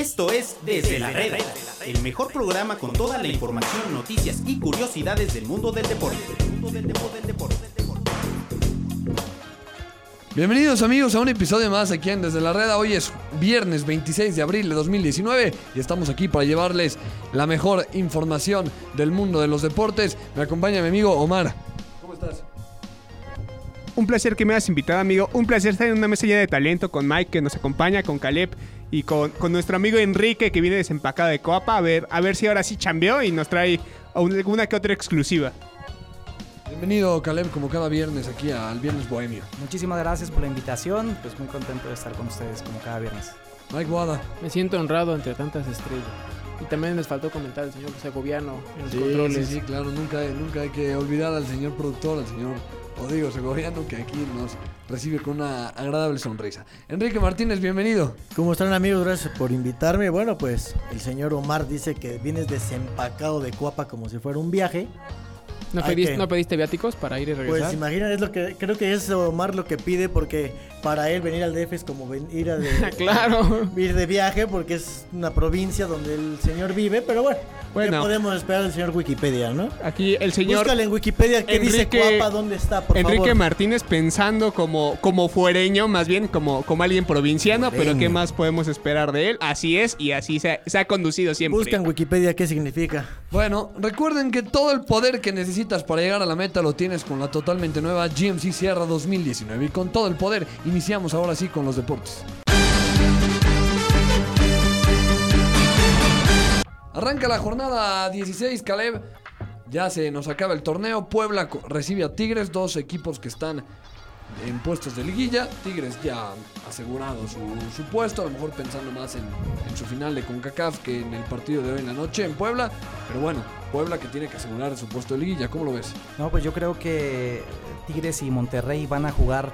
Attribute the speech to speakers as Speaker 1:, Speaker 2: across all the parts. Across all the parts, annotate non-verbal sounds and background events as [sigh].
Speaker 1: Esto es Desde la Reda, el mejor programa con toda la información, noticias y curiosidades del mundo del deporte.
Speaker 2: Bienvenidos amigos a un episodio más aquí en Desde la Reda. Hoy es viernes 26 de abril de 2019 y estamos aquí para llevarles la mejor información del mundo de los deportes. Me acompaña mi amigo Omar. ¿Cómo estás?
Speaker 3: Un placer que me hayas invitado, amigo. Un placer estar en una mesa llena de talento con Mike, que nos acompaña, con Caleb y con, con nuestro amigo Enrique, que viene desempacado de Coapa. A ver, a ver si ahora sí chambeó y nos trae alguna que otra exclusiva.
Speaker 2: Bienvenido Caleb como cada viernes aquí al Viernes Bohemio.
Speaker 4: Muchísimas gracias por la invitación. Pues muy contento de estar con ustedes como cada viernes.
Speaker 2: Mike Wada.
Speaker 5: Me siento honrado entre tantas estrellas. Y también les faltó comentar el señor Segoviano en los
Speaker 2: Sí,
Speaker 5: controles.
Speaker 2: sí, sí, claro, nunca, nunca hay que olvidar al señor productor, al señor Odigo Segoviano, que aquí nos recibe con una agradable sonrisa. Enrique Martínez, bienvenido.
Speaker 6: ¿Cómo están amigos? Gracias por invitarme. Bueno, pues el señor Omar dice que vienes desempacado de Cuapa como si fuera un viaje.
Speaker 5: ¿No, pediste,
Speaker 6: que-
Speaker 5: ¿No pediste viáticos para ir y regresar?
Speaker 6: Pues imagina, es lo que creo que es Omar lo que pide porque para él venir al DF es como ven- ir, a de, [laughs]
Speaker 5: claro.
Speaker 6: ir de viaje porque es una provincia donde el señor vive, pero bueno,
Speaker 3: Bueno.
Speaker 6: ¿qué podemos esperar del señor Wikipedia, no?
Speaker 3: Aquí el señor
Speaker 6: Búscale en Wikipedia qué dice Cuapa, dónde está, por
Speaker 3: Enrique
Speaker 6: favor.
Speaker 3: Martínez pensando como, como fuereño, más bien como, como alguien provinciano, pero. ¿qué más podemos esperar de él? Así es y así se, ha- se ha conducido siempre.
Speaker 6: Busca en Wikipedia qué significa.
Speaker 2: Bueno, recuerden que todo el poder que necesitas para llegar a la meta lo tienes con la totalmente nueva GMC Sierra 2019. Y con todo el poder iniciamos ahora sí con los deportes. Arranca la jornada 16, Caleb. Ya se nos acaba el torneo. Puebla recibe a Tigres, dos equipos que están en puestos de liguilla. Tigres ya asegurado su, puesto, a lo mejor pensando más en su final de CONCACAF que en el partido de hoy en la noche en Puebla. Pero bueno, Puebla que tiene que asegurar su puesto de liguilla, ¿cómo lo ves?
Speaker 4: No, pues yo creo que Tigres y Monterrey van a jugar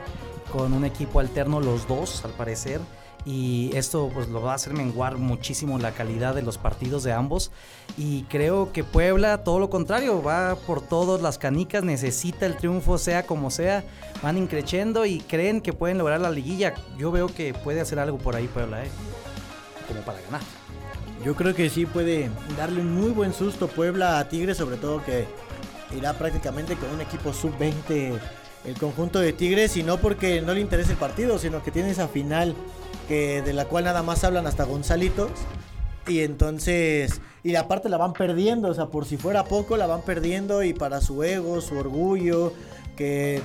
Speaker 4: con un equipo alterno los dos, al parecer. Y esto pues lo va a hacer menguar muchísimo la calidad de los partidos de ambos. Y creo que Puebla, todo lo contrario, va por todas las canicas, necesita el triunfo, sea como sea. Van increciendo y creen que pueden lograr la liguilla. Yo veo que puede hacer algo por ahí Puebla, ¿eh? Como para ganar.
Speaker 6: Yo creo que sí puede darle un muy buen susto Puebla a Tigres, sobre todo que irá prácticamente con un equipo sub-20 el conjunto de Tigres y no porque no le interese el partido, sino que tiene esa final que de la cual nada más hablan hasta Gonzalitos y entonces y aparte la van perdiendo, o sea, por si fuera poco la van perdiendo y para su ego, su orgullo, que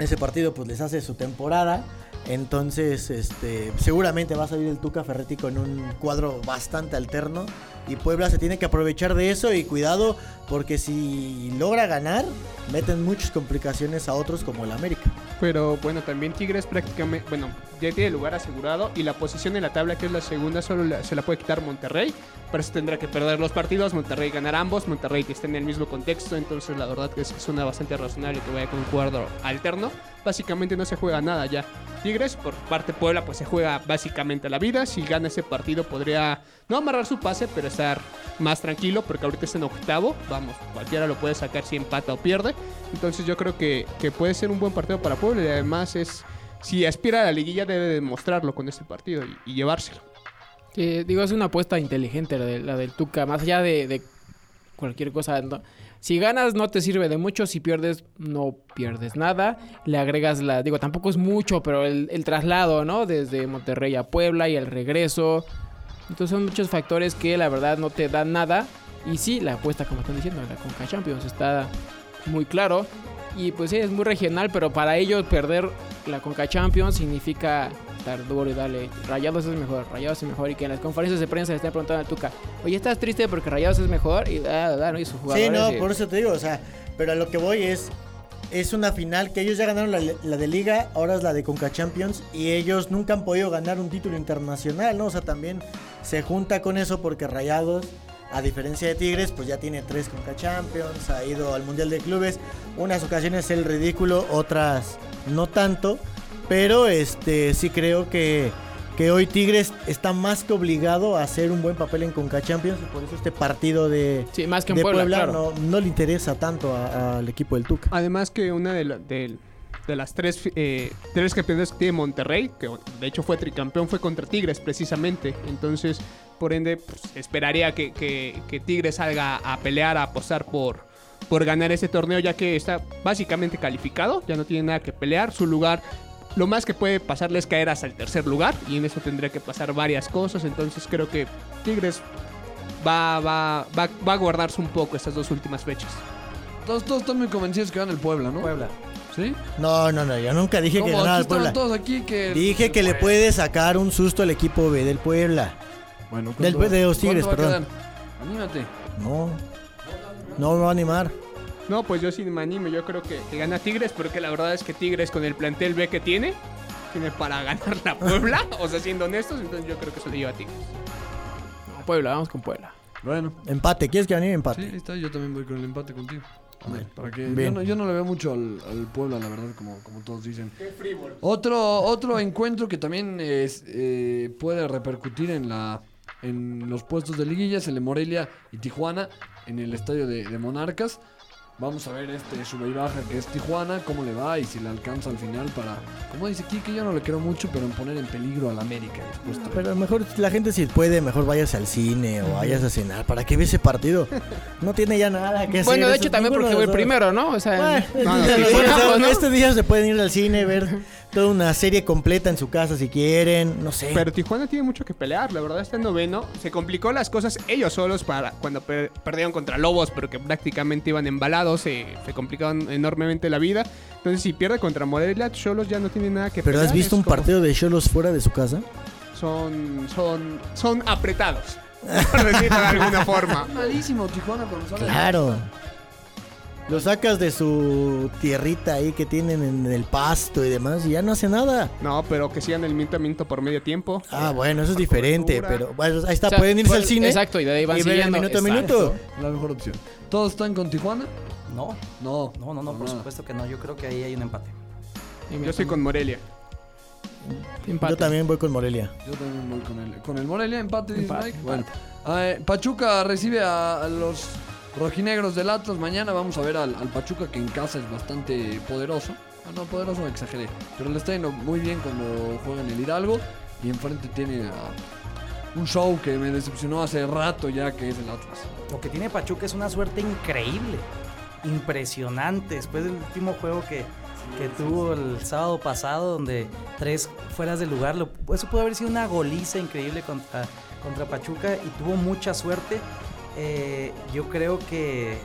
Speaker 6: ese partido pues les hace su temporada. Entonces, este, seguramente va a salir el Tuca Ferretti con un cuadro bastante alterno. Y Puebla se tiene que aprovechar de eso y cuidado porque si logra ganar, meten muchas complicaciones a otros como el América.
Speaker 3: Pero bueno, también Tigres prácticamente, bueno, ya tiene lugar asegurado y la posición en la tabla que es la segunda solo se la puede quitar Monterrey. Por eso tendrá que perder los partidos, Monterrey ganar ambos, Monterrey que está en el mismo contexto, entonces la verdad que suena bastante razonable que vaya con un cuadro alterno. Básicamente no se juega nada ya. Tigres, por parte Puebla, pues se juega básicamente la vida. Si gana ese partido podría no amarrar su pase, pero estar más tranquilo porque ahorita está en octavo. Vamos, cualquiera lo puede sacar si empata o pierde. Entonces yo creo que, que puede ser un buen partido para Puebla y además es, si aspira a la liguilla debe demostrarlo con este partido y, y llevárselo.
Speaker 5: Digo, es una apuesta inteligente la, de- la del Tuca, más allá de, cualquier cosa. Si ganas no te sirve de mucho, si pierdes no pierdes nada. Le agregas la, digo, tampoco es mucho, pero el traslado, ¿no? Desde Monterrey a Puebla y el regreso. Entonces son muchos factores que la verdad no te dan nada. Y sí, la apuesta, como están diciendo, la Conca Champions está muy claro. Y pues sí, es muy regional, pero para ellos perder la Conca Champions significa estar duro y darle. Rayados es mejor, Rayados es mejor. Y que en las conferencias de prensa le estén preguntando al Tuca, oye, ¿estás triste porque Rayados es mejor? Y ah, ah, ¿no? y sus
Speaker 6: Sí,
Speaker 5: jugadores.
Speaker 6: no,
Speaker 5: y-
Speaker 6: por eso te digo, o sea, pero a lo que voy es es una final que ellos ya ganaron la, la de liga, ahora es la de Conca Champions y ellos nunca han podido ganar un título internacional, ¿no? O sea, también se junta con eso porque Rayados, a diferencia de Tigres, pues ya tiene tres Conca Champions, ha ido al Mundial de Clubes, unas ocasiones el ridículo, otras no tanto, pero este sí creo que que hoy Tigres está más que obligado a hacer un buen papel en Conca Champions y por eso este partido de,
Speaker 5: Sí, más que
Speaker 6: de
Speaker 5: Puebla,
Speaker 6: Puebla,
Speaker 5: claro.
Speaker 6: no, no le interesa tanto al equipo del Tuca.
Speaker 3: Además que una de, la- del- de las tres, eh, tres campeonatos que tiene Monterrey, que de hecho fue tricampeón, fue contra Tigres precisamente. Entonces, por ende, pues, esperaría que, que- que Tigres salga a pelear, a apostar por, por ganar ese torneo, ya que está básicamente calificado, ya no tiene nada que pelear. Su lugar, lo más que puede pasarle es caer hasta el tercer lugar, y en eso tendría que pasar varias cosas. Entonces, creo que Tigres va, va, va, va a guardarse un poco estas dos últimas fechas.
Speaker 2: Todos, todos están muy convencidos que gana el Puebla, ¿no?
Speaker 4: Puebla.
Speaker 2: ¿Sí?
Speaker 6: No, no, no, yo nunca dije que
Speaker 2: ¿Cómo?
Speaker 6: ganara
Speaker 2: Aquí
Speaker 6: el Puebla.
Speaker 2: todos aquí que...
Speaker 6: Dije que le puede sacar un susto al equipo B del Puebla.
Speaker 2: Bueno,
Speaker 6: Del-
Speaker 2: ¿cuánto-
Speaker 6: de los Tigres, perdón.
Speaker 2: Anímate.
Speaker 6: No. No me va a animar.
Speaker 3: No, pues yo sí me animo, yo creo que, que gana Tigres, porque la verdad es que Tigres con el plantel B que tiene, tiene para ganar la Puebla, [laughs] o sea, siendo honestos, entonces yo creo que se lo lleva Tigres.
Speaker 5: No, Puebla, vamos con Puebla.
Speaker 2: Bueno,
Speaker 6: Empate, ¿quieres que anime
Speaker 2: sí,
Speaker 6: empate?
Speaker 2: ahí está. Yo también voy con el empate contigo. Para que, yo, no, yo no le veo mucho al, al Puebla, la verdad, como, como todos dicen. Otro, otro encuentro que también es, eh, puede repercutir en la en los puestos de liguilla es el de Morelia y Tijuana en el estadio de, de Monarcas. Vamos a ver este sube y baja que es Tijuana, cómo le va y si le alcanza al final para, como dice Kike, yo no le creo mucho, pero en poner en peligro al América. después
Speaker 6: Pero mejor la gente si puede, mejor vayas al cine o vayas a cenar. ¿Para qué ve ese partido? [laughs] No tiene ya nada que hacer.
Speaker 5: Bueno, de hecho también porque voy primero, ¿no? O sea,
Speaker 6: Bueno,
Speaker 3: No, no,
Speaker 6: este,
Speaker 3: sí,
Speaker 5: ¿no?
Speaker 6: este día se pueden ir al cine, ver [laughs] toda una serie completa en su casa si quieren, no sé.
Speaker 3: Pero Tijuana tiene mucho que pelear, la verdad está en noveno. Se complicó las cosas ellos solos para cuando per- perdieron contra Lobos, pero que prácticamente iban embalados, se, se complicaron enormemente la vida. Entonces si pierde contra Morelia, Cholos ya no tiene nada que
Speaker 6: ¿Pero
Speaker 3: pelear.
Speaker 6: has visto un
Speaker 3: como-
Speaker 6: partido de Cholos fuera de su casa?
Speaker 3: Son, son, son apretados, por decirlo de alguna forma. [laughs]
Speaker 2: Malísimo Tijuana sale.
Speaker 6: Claro. Lo sacas de su tierrita ahí que tienen en el pasto y demás y ya no hace nada.
Speaker 3: No, pero que sigan el miento a miento por medio tiempo.
Speaker 6: Ah, bueno, eso es diferente,
Speaker 3: cobertura.
Speaker 6: pero bueno, ahí está,
Speaker 5: o sea,
Speaker 6: pueden irse
Speaker 5: pues,
Speaker 6: al cine.
Speaker 5: Exacto, y de ahí van
Speaker 6: y
Speaker 5: siguiendo.
Speaker 6: minuto a
Speaker 5: Exacto.
Speaker 6: minuto.
Speaker 2: La mejor opción. ¿Todos están con Tijuana?
Speaker 4: No,
Speaker 2: No.
Speaker 4: no, no, no, por
Speaker 2: nada.
Speaker 4: supuesto que no. Yo creo que ahí hay un empate.
Speaker 3: Yo estoy con Morelia.
Speaker 5: empate.
Speaker 6: Yo también voy con Morelia.
Speaker 2: Yo también voy con el, con el Morelia, empate, dice
Speaker 5: Empate,
Speaker 2: Mike. Bueno, eh, Pachuca recibe a, a los rojinegros del Atlas. Mañana vamos a ver al, al Pachuca que en casa es bastante poderoso. Ah, no, poderoso exageré. Pero le está yendo muy bien cuando juega en el Hidalgo. Y enfrente tiene un show que me decepcionó hace rato ya que es el Atlas.
Speaker 4: Lo que tiene Pachuca es una suerte increíble, impresionante. Después del último juego que, que tuvo el sábado pasado, donde tres fueras de lugar, lo- eso pudo haber sido una goliza increíble contra, contra Pachuca y tuvo mucha suerte. Eh, yo creo que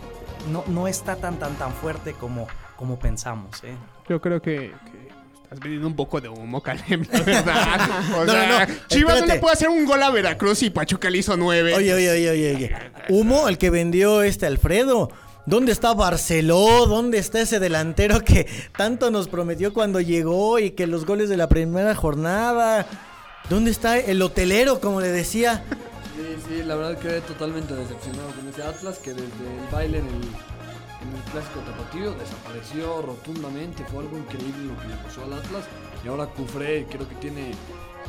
Speaker 4: no, no está tan, tan, tan fuerte como, como pensamos. ¿eh?
Speaker 3: Yo creo que, que estás vendiendo un poco de humo, Caleb, la [laughs] verdad. O
Speaker 6: No,
Speaker 3: sea,
Speaker 6: no, no,
Speaker 3: Chivas no
Speaker 6: espérate.
Speaker 3: le puede hacer un gol a Veracruz y Pachuca le hizo nueve.
Speaker 6: Oye, oye, oye, oye, oye. Humo, el que vendió este Alfredo. ¿Dónde está Barceló? ¿Dónde está ese delantero que tanto nos prometió cuando llegó y que los goles de la primera jornada? ¿Dónde está el hotelero, como le decía?
Speaker 2: Sí, sí, la verdad quedé totalmente decepcionado con ese Atlas que desde el baile en el, clásico tapatío desapareció rotundamente. Fue algo increíble lo que le pasó al Atlas. Y ahora Cufré creo que tiene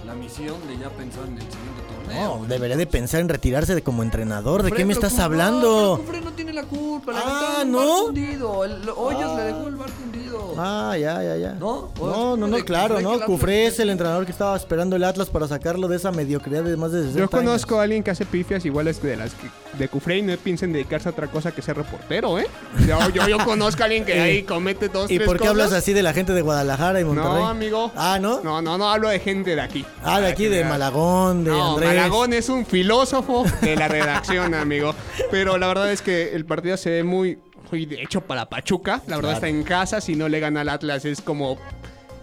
Speaker 2: la misión de ya pensar en el siguiente torneo.
Speaker 6: No, debería de pensar en retirarse de como entrenador. ¿De qué me estás hablando?
Speaker 2: Cufré no tiene la culpa. Le
Speaker 6: Ah,
Speaker 2: un
Speaker 6: ¿no?
Speaker 2: hundido. El, Hoyos le dejó el barco hundido.
Speaker 6: Ah, ya, ya, ya.
Speaker 2: ¿No?
Speaker 6: No, no, no, claro,
Speaker 2: que
Speaker 6: no.
Speaker 2: el
Speaker 6: Cufré es el entrenador que estaba esperando el Atlas para sacarlo de esa mediocridad de más de 60
Speaker 3: Yo conozco
Speaker 6: años.
Speaker 3: a alguien que hace pifias iguales de las que, de Cufré y no piensa en dedicarse a otra cosa que ser reportero, ¿eh? Yo, yo, yo conozco a alguien que [laughs]
Speaker 6: ¿Y-
Speaker 3: ahí comete dos,
Speaker 6: ¿Y
Speaker 3: tres
Speaker 6: por qué
Speaker 3: cosas.
Speaker 6: hablas así de la gente de Guadalajara y Monterrey?
Speaker 3: No, amigo.
Speaker 6: Ah, ¿no?
Speaker 3: No, no, no, hablo de gente de aquí.
Speaker 6: Ah, de aquí, de Malagón, de
Speaker 3: No,
Speaker 6: Andrés.
Speaker 3: Malagón es un filósofo de la redacción, [laughs] amigo. Pero la verdad es que el partido se ve muy, muy hecho para Pachuca. La verdad
Speaker 6: Claro.
Speaker 3: está en casa. Si no le gana al Atlas es como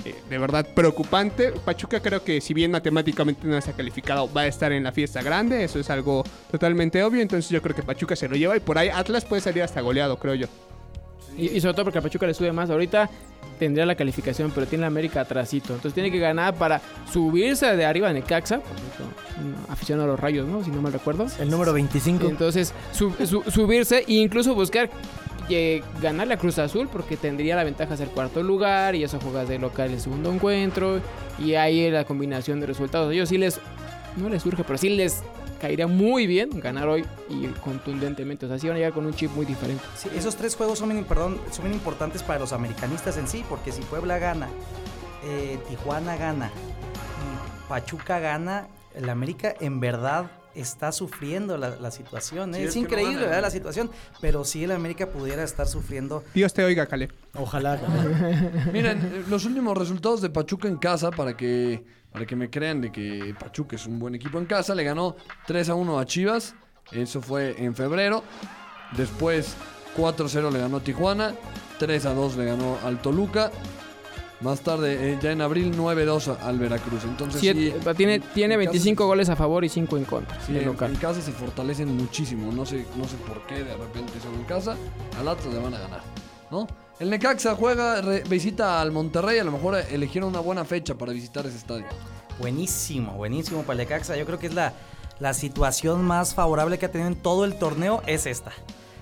Speaker 3: eh, de verdad preocupante. Pachuca creo que si bien matemáticamente no está calificado, va a estar en la fiesta grande. Eso es algo totalmente obvio. Entonces yo creo que Pachuca se lo lleva y por ahí Atlas puede salir hasta goleado, creo yo.
Speaker 5: Y, y sobre todo porque a Pachuca le sube más. Ahorita tendría la calificación, pero tiene la América atrasito. Entonces tiene que ganar para subirse de arriba en el Caxa. Por cierto, un aficionado a los rayos, ¿no? Si no mal recuerdo.
Speaker 6: El número 25.
Speaker 5: Entonces, su- su- subirse e incluso buscar eh, ganar la Cruz Azul porque tendría la ventaja de ser cuarto lugar y eso juegas de local el segundo encuentro y ahí la combinación de resultados. Ellos sí les no les surge, pero sí les caería muy bien ganar hoy y contundentemente. O sea, sí van a llegar con un chip muy diferente.
Speaker 4: Esos tres juegos son bien, perdón, son importantes para los americanistas en sí, porque si Puebla gana, eh, Tijuana gana y Pachuca gana, el América en verdad está sufriendo la, la situación. ¿eh?
Speaker 2: Sí,
Speaker 4: es,
Speaker 2: es que no
Speaker 4: increíble la situación, pero sí el América pudiera estar sufriendo.
Speaker 3: Dios te oiga, Caleb. [laughs]
Speaker 6: Ojalá.
Speaker 2: Miren, eh, los últimos resultados de Pachuca en casa, para que, para que me crean de que Pachuca es un buen equipo en casa, le ganó 3 a 1 a Chivas. Eso fue en febrero. Después 4-0 le ganó Tijuana. 3 a 2 le ganó al Toluca. Más tarde, eh, ya en abril, 9-2 al Veracruz. Entonces,
Speaker 5: Siete-
Speaker 2: sí,
Speaker 5: tiene
Speaker 2: en-
Speaker 5: tiene
Speaker 2: en
Speaker 5: 25
Speaker 2: casa-
Speaker 5: goles a favor y 5 en contra.
Speaker 2: Sí, en,
Speaker 5: local.
Speaker 2: en casa se fortalecen muchísimo. No sé, no sé por qué de repente son en casa. Al Atlas le van a ganar. ¿no? El Necaxa juega, re- visita al Monterrey. A lo mejor eligieron una buena fecha para visitar ese estadio.
Speaker 4: Buenísimo, buenísimo para el Necaxa. Yo creo que es la, la situación más favorable que ha tenido en todo el torneo, es esta.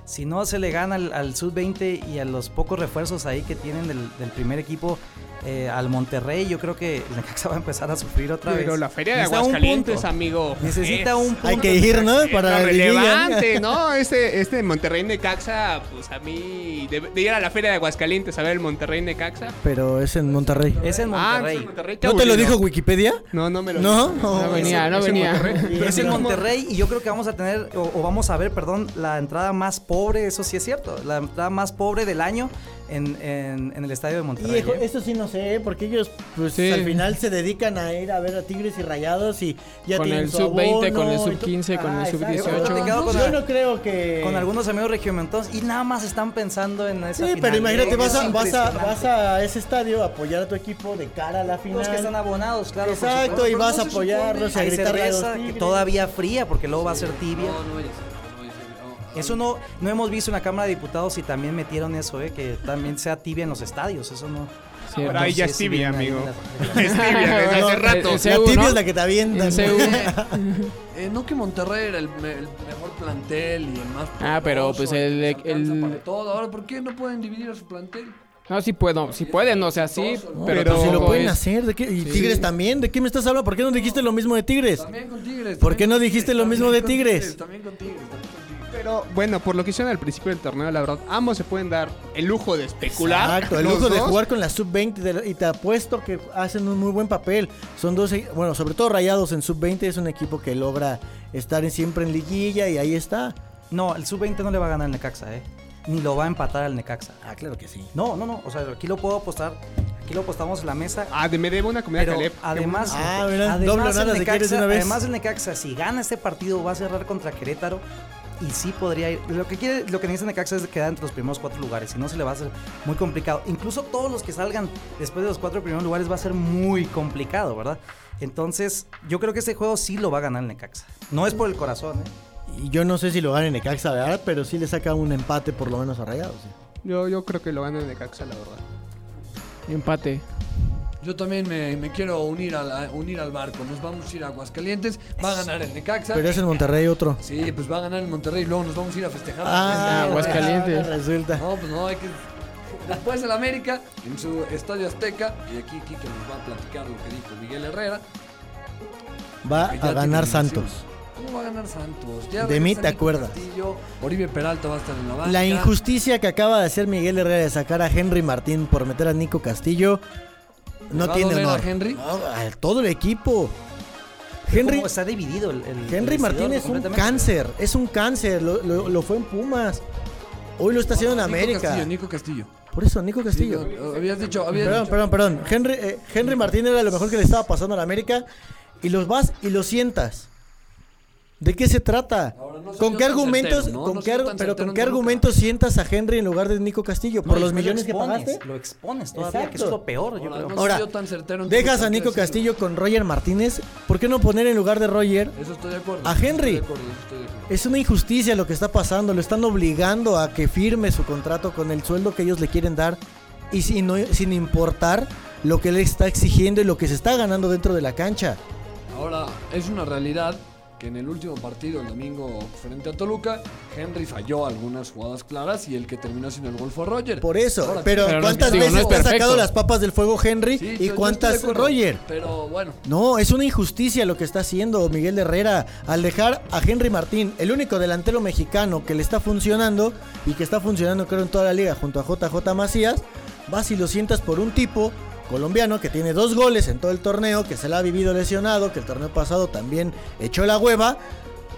Speaker 4: Si no se le gana al, al Sub-20 y a los pocos refuerzos ahí que tienen del primer equipo eh, al Monterrey, yo creo que el Necaxa va a empezar a sufrir otra vez.
Speaker 3: Pero la feria de
Speaker 4: Necesita un
Speaker 3: Aguascalientes,
Speaker 4: punto.
Speaker 3: amigo.
Speaker 4: Necesita
Speaker 3: es-
Speaker 4: un punto.
Speaker 6: Hay que ir, ¿no? Para
Speaker 3: relevante, ¿no? [laughs] Este, este Monterrey Necaxa, pues a mí, de, de ir a la feria de Aguascalientes a ver el Monterrey Necaxa.
Speaker 6: Pero es en Monterrey.
Speaker 4: Es en
Speaker 3: Ah,
Speaker 4: Monterrey.
Speaker 3: Monterrey,
Speaker 6: ¿No te lo dijo Wikipedia?
Speaker 3: No, no me lo
Speaker 6: ¿No?
Speaker 3: dijo.
Speaker 6: No,
Speaker 5: No venía, no
Speaker 3: es en
Speaker 5: venía.
Speaker 3: Monterrey.
Speaker 4: es en Monterrey y yo creo que vamos a tener, o, o vamos a ver, perdón, la entrada más pobre, eso sí es cierto, la entrada más pobre del año en, en- en el estadio de Monterrey.
Speaker 6: Hijo,
Speaker 4: ¿eh?
Speaker 6: eso sí no sé, porque ellos pues
Speaker 5: Sí.
Speaker 6: al final se dedican a ir a ver a Tigres y Rayados y ya
Speaker 5: Con
Speaker 6: tienen
Speaker 5: el
Speaker 6: su
Speaker 5: sub-20,
Speaker 6: abono
Speaker 5: con el
Speaker 6: y to-
Speaker 5: sub-15, con el
Speaker 6: Ah,
Speaker 5: sub-18.
Speaker 6: exacto.
Speaker 4: Yo he platicado con
Speaker 6: Yo
Speaker 4: la-
Speaker 6: no creo que
Speaker 4: Con algunos amigos regiomontanos y nada más están pensando en esa
Speaker 6: Sí,
Speaker 4: final.
Speaker 6: pero imagínate,
Speaker 4: Es
Speaker 6: vas a, vas, a, vas a ese estadio a apoyar a tu equipo de cara a la final.
Speaker 4: Los que están abonados, claro.
Speaker 6: Exacto, y vas
Speaker 4: no
Speaker 6: a apoyarlos y a
Speaker 4: cerveza que
Speaker 6: Tigres.
Speaker 4: todavía fría porque luego va a ser tibia.
Speaker 2: No, no no. No,
Speaker 4: Eso no, no hemos visto en la Cámara de Diputados y también metieron eso, ¿eh? que también sea tibia en los estadios. Eso no.
Speaker 5: Cierto.
Speaker 3: Ahora ahí ya es tibia, amigo. [laughs] Es tibia desde hace rato.
Speaker 6: La tibia es la que te avientan. [laughs]
Speaker 2: Eh, no que Monterrey era el, me- el mejor plantel y el más
Speaker 5: Ah, pero, pues, el- el-
Speaker 2: para todo. Ahora, ¿por qué no pueden dividir a su plantel?
Speaker 5: No, sí puedo, sí pueden, o sea, sí,
Speaker 2: ¿no?
Speaker 5: pero,
Speaker 3: Pero
Speaker 6: si lo pueden
Speaker 5: es-
Speaker 6: hacer, ¿de qué? ¿Y
Speaker 5: Sí.
Speaker 6: Tigres también? ¿De qué me estás hablando? ¿Por qué no dijiste lo mismo de Tigres?
Speaker 2: También con Tigres.
Speaker 6: ¿Por qué no dijiste lo mismo de Tigres?
Speaker 2: También con Tigres, también con Tigres.
Speaker 3: Pero bueno, por lo que hicieron al principio del torneo, la verdad, ambos se pueden dar el lujo de especular.
Speaker 6: Exacto, el lujo de jugar con la sub-20 de la- y te apuesto que hacen un muy buen papel. Son dos, bueno, sobre todo Rayados en sub-20 es un equipo que logra estar en- siempre en liguilla y ahí está.
Speaker 4: No, el sub-20 no le va a ganar al Necaxa, ¿eh? Ni lo va a empatar al Necaxa.
Speaker 6: Ah, claro que sí.
Speaker 4: No, no, no. O sea, aquí lo puedo apostar. Aquí lo apostamos en la mesa.
Speaker 3: Ah, de me debo una comida
Speaker 4: Pero
Speaker 3: Caleb.
Speaker 4: Además.
Speaker 6: Ah,
Speaker 4: además,
Speaker 6: doble
Speaker 4: el
Speaker 6: nada si quieres de una vez.
Speaker 4: además el Necaxa, si gana este partido, va a cerrar contra Querétaro y sí podría ir. Lo que quiere, lo que necesita Necaxa es quedar entre los primeros cuatro lugares, si no se le va a hacer muy complicado. Incluso todos los que salgan después de los cuatro primeros lugares va a ser muy complicado, ¿verdad? Entonces, yo creo que este juego sí lo va a ganar el Necaxa. No es por el corazón, ¿eh?
Speaker 6: Y yo no sé si lo gana en Necaxa, ¿verdad? Pero sí le saca un empate por lo menos a Rayados. sí.
Speaker 3: Yo, yo creo que lo gana de Caxa, la verdad.
Speaker 5: empate.
Speaker 2: Yo también me, me quiero unir al, a- unir al barco. Nos vamos a ir a Aguascalientes. Va a ganar el Necaxa.
Speaker 6: Pero es en Monterrey otro.
Speaker 2: Sí, pues va a ganar el Monterrey. Luego nos vamos a ir a festejar.
Speaker 6: Ah,
Speaker 5: Aguascalientes. [laughs]
Speaker 6: Resulta.
Speaker 2: No, pues no, hay que. Después el América en su estadio Azteca. Y aquí Kike nos va a platicar lo que dijo Miguel Herrera.
Speaker 6: Va a ganar Santos.
Speaker 2: ¿Cómo va a ganar Santos? Ya
Speaker 6: De mí te acuerdas.
Speaker 2: Castillo, Oribe Peralta va a estar en la banca.
Speaker 6: La injusticia que acaba de hacer Miguel Herrera de sacar a Henry Martín por meter a Nico Castillo no
Speaker 2: va
Speaker 6: tiene
Speaker 2: a
Speaker 6: honor.
Speaker 2: Henry?
Speaker 6: No, a todo el equipo. Henry,
Speaker 4: ¿Cómo está dividido el,
Speaker 6: Henry
Speaker 4: vestidor
Speaker 6: Martín es un cáncer, es un cáncer, lo, lo- lo fue en Pumas. Hoy lo está haciendo en
Speaker 2: Nico
Speaker 6: América.
Speaker 2: Castillo, Nico Castillo.
Speaker 6: Por eso, Nico Castillo.
Speaker 2: Sí, habías dicho, habías
Speaker 6: Perdón,
Speaker 2: dicho-
Speaker 6: perdón, perdón. Henry, eh, Henry Martín era lo mejor que le estaba pasando a la América. Y los vas y los sientas. ¿De qué se trata?
Speaker 2: Ahora, no se
Speaker 6: ¿Con qué argumentos,
Speaker 2: certero, ¿no?
Speaker 6: con
Speaker 2: No
Speaker 6: qué pero
Speaker 2: certero
Speaker 6: con qué argumentos sientas a Henry en lugar de Nico Castillo? Por los millones
Speaker 4: lo
Speaker 6: que pagaste.
Speaker 4: Lo expones todavía, que
Speaker 6: Exacto.
Speaker 4: eso es lo peor, yo
Speaker 2: Ahora,
Speaker 4: creo.
Speaker 2: tan certero
Speaker 6: Dejas a Nico
Speaker 2: que decirlo.
Speaker 6: Castillo con Roger Martínez. ¿Por qué no poner en lugar de Roger?
Speaker 2: Eso estoy de acuerdo.
Speaker 6: A Henry.
Speaker 2: Estoy de acuerdo, eso estoy de acuerdo.
Speaker 6: Es una injusticia lo que está pasando. Lo están obligando a que firme su contrato con el sueldo que ellos le quieren dar. Y sin, no- sin importar lo que él está exigiendo y lo que se está ganando dentro de la cancha.
Speaker 2: Ahora, es una realidad que en el último partido, el domingo frente a Toluca, Henry falló algunas jugadas claras y el que terminó sin el gol fue Roger.
Speaker 6: Por eso,
Speaker 2: Ahora,
Speaker 6: pero,
Speaker 5: pero no es-
Speaker 6: ¿cuántas
Speaker 5: no
Speaker 6: veces
Speaker 5: es
Speaker 6: te ha sacado las papas del fuego Henry
Speaker 2: Sí,
Speaker 6: y cuántas
Speaker 2: acuerdo,
Speaker 6: Roger?
Speaker 2: Pero bueno,
Speaker 6: No, es una injusticia lo que está haciendo Miguel Herrera al dejar a Henry Martín, el único delantero mexicano que le está funcionando y que está funcionando creo en toda la liga junto a JJ Macías, vas y lo sientas por un tipo colombiano que tiene dos goles en todo el torneo, que se la ha vivido lesionado, que el torneo pasado también echó la hueva.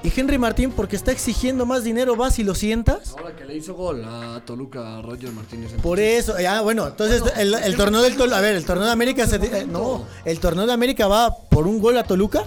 Speaker 6: Y Henry Martín, porque está exigiendo más dinero, vas y lo sientas.
Speaker 2: ahora que le hizo gol a Toluca a Roger Martínez.
Speaker 6: Por eso, ya bueno, entonces
Speaker 2: Bueno,
Speaker 6: el,
Speaker 2: ¿por
Speaker 6: el
Speaker 2: qué
Speaker 6: torneo del Toluca, a ver, el torneo de América se, eh, no, el torneo de América va por un gol a Toluca.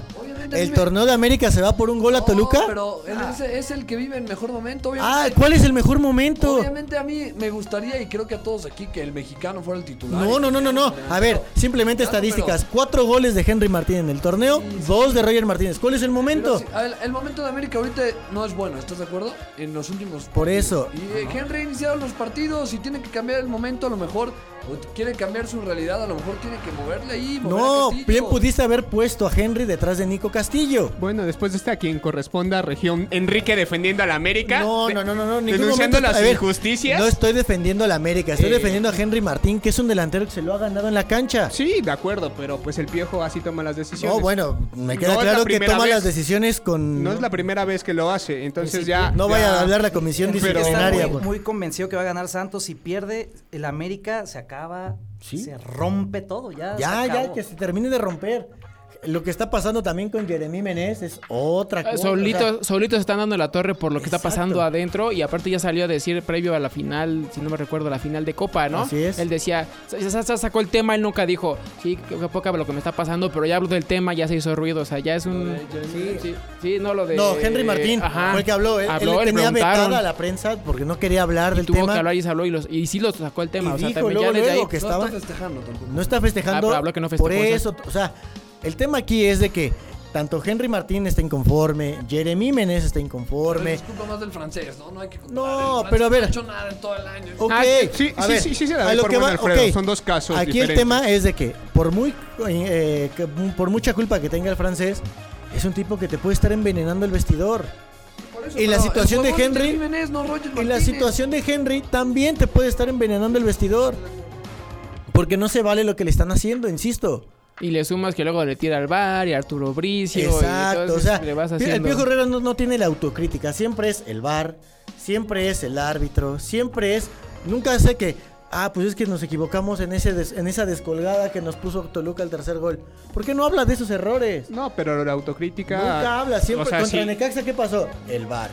Speaker 6: El torneo de América se va por un gol a
Speaker 2: No,
Speaker 6: Toluca.
Speaker 2: pero él es, es el que vive el mejor momento,
Speaker 6: Ah,
Speaker 2: obviamente.
Speaker 6: ¿cuál es el mejor momento?
Speaker 2: Obviamente a mí me gustaría y creo que a todos aquí que el mexicano fuera el titular.
Speaker 6: No, no, no, no, no. A ver, simplemente
Speaker 2: Claro,
Speaker 6: estadísticas. Cuatro goles de Henry Martín en el torneo,
Speaker 2: Sí, sí.
Speaker 6: dos de Roger Martínez. ¿Cuál es el momento?
Speaker 2: ver, el momento de América ahorita no es bueno, ¿estás de acuerdo? En los últimos
Speaker 6: Por
Speaker 2: partidos.
Speaker 6: eso.
Speaker 2: Y eh, Henry ha iniciado los partidos y tiene que cambiar el momento a lo mejor. Quiere cambiar su realidad, a lo mejor tiene que moverle ahí. mover
Speaker 6: No, bien pudiste haber puesto a Henry detrás de Nico Castillo.
Speaker 3: Bueno, después de este a quien corresponda región Enrique defendiendo a la América.
Speaker 6: No, no, no, no, no. ningún
Speaker 3: Denunciando
Speaker 6: momento-
Speaker 3: las
Speaker 6: a ver,
Speaker 3: injusticias.
Speaker 6: No estoy defendiendo a la América, estoy
Speaker 3: Eh.
Speaker 6: defendiendo a Henry Martín, que es un delantero que se lo ha ganado en la cancha.
Speaker 3: Sí, de acuerdo, pero pues el piojo así toma las decisiones.
Speaker 6: No, bueno, me queda
Speaker 3: No
Speaker 6: claro que toma
Speaker 3: vez.
Speaker 6: las decisiones con.
Speaker 3: No es la primera vez que lo hace, entonces ya.
Speaker 6: No
Speaker 3: ya-
Speaker 6: vaya a hablar la comisión
Speaker 3: Pero-
Speaker 4: Está
Speaker 6: disciplinaria.
Speaker 4: muy, muy convencido que va a ganar Santos. Si pierde, el América se acaba,
Speaker 6: Sí.
Speaker 4: se rompe todo. Ya, se
Speaker 6: Ya, que se termine de romper. Lo que está pasando también con Jeremy Menez es otra cosa.
Speaker 5: Solitos,
Speaker 6: o sea,
Speaker 5: solitos se están dando la torre por lo que está pasando adentro y aparte ya salió a decir previo a la final, si no me recuerdo, la final de Copa, ¿no?
Speaker 6: Así es.
Speaker 5: Él decía, sa- sa- sa- sacó el tema, él nunca dijo, sí, que poca lo que me está pasando, pero ya habló del tema, ya se hizo ruido, o sea, ya es un...
Speaker 6: Sí.
Speaker 5: Sí, sí, no lo de...
Speaker 6: no, Henry Martín
Speaker 5: Ajá.
Speaker 6: fue el que habló. Él,
Speaker 5: Habló,
Speaker 6: él tenía vetada a la prensa porque no quería hablar
Speaker 5: y
Speaker 6: del
Speaker 5: tuvo
Speaker 6: tema.
Speaker 5: que hablar y se habló y, los, y sí lo sacó el tema,
Speaker 6: Y
Speaker 5: o sea,
Speaker 6: dijo
Speaker 5: también
Speaker 6: luego,
Speaker 5: ya ahí...
Speaker 6: luego que
Speaker 2: No está festejando tampoco.
Speaker 6: No está festejando.
Speaker 5: Ah, pero habló que no
Speaker 6: por
Speaker 5: festejó,
Speaker 6: eso, o sea, el tema aquí es de que tanto Henry Martín está inconforme, Jeremy Menez está inconforme.
Speaker 2: es culpa más del francés, ¿no? No hay que.
Speaker 6: No,
Speaker 2: El
Speaker 6: pero a ver.
Speaker 2: No ha hecho nada en todo el año.
Speaker 6: Ok,
Speaker 3: Ah, sí,
Speaker 6: a
Speaker 3: sí,
Speaker 6: ver,
Speaker 3: sí, sí, la
Speaker 6: a lo
Speaker 3: por
Speaker 6: que va,
Speaker 3: Alfredo,
Speaker 6: ok.
Speaker 3: son dos casos
Speaker 6: Aquí el
Speaker 3: diferentes.
Speaker 6: tema es de que por muy eh, que por mucha culpa que tenga el francés, es un tipo que te puede estar envenenando el vestidor.
Speaker 2: Por eso,
Speaker 6: y la situación
Speaker 2: el
Speaker 6: de Henry-
Speaker 2: Jiménez, no
Speaker 6: Y la situación de Henry también te puede estar envenenando el vestidor. Porque no se vale lo que le están haciendo, insisto.
Speaker 5: Y le sumas que luego le tira al bar y a Arturo Bricio. y
Speaker 6: Exacto, o
Speaker 5: entonces
Speaker 6: sea,
Speaker 5: le vas
Speaker 6: el
Speaker 5: haciendo...
Speaker 6: Piojo Herrera no, no tiene la autocrítica, siempre es el VAR, siempre es el árbitro, siempre es, nunca hace que, ah, pues es que nos equivocamos en ese des- en esa descolgada que nos puso Toluca el tercer gol. ¿Por qué no habla de esos errores?
Speaker 3: No, pero la autocrítica.
Speaker 6: Nunca habla, siempre
Speaker 3: o sea,
Speaker 6: contra
Speaker 3: sí.
Speaker 6: Necaxa ¿qué pasó? El VAR.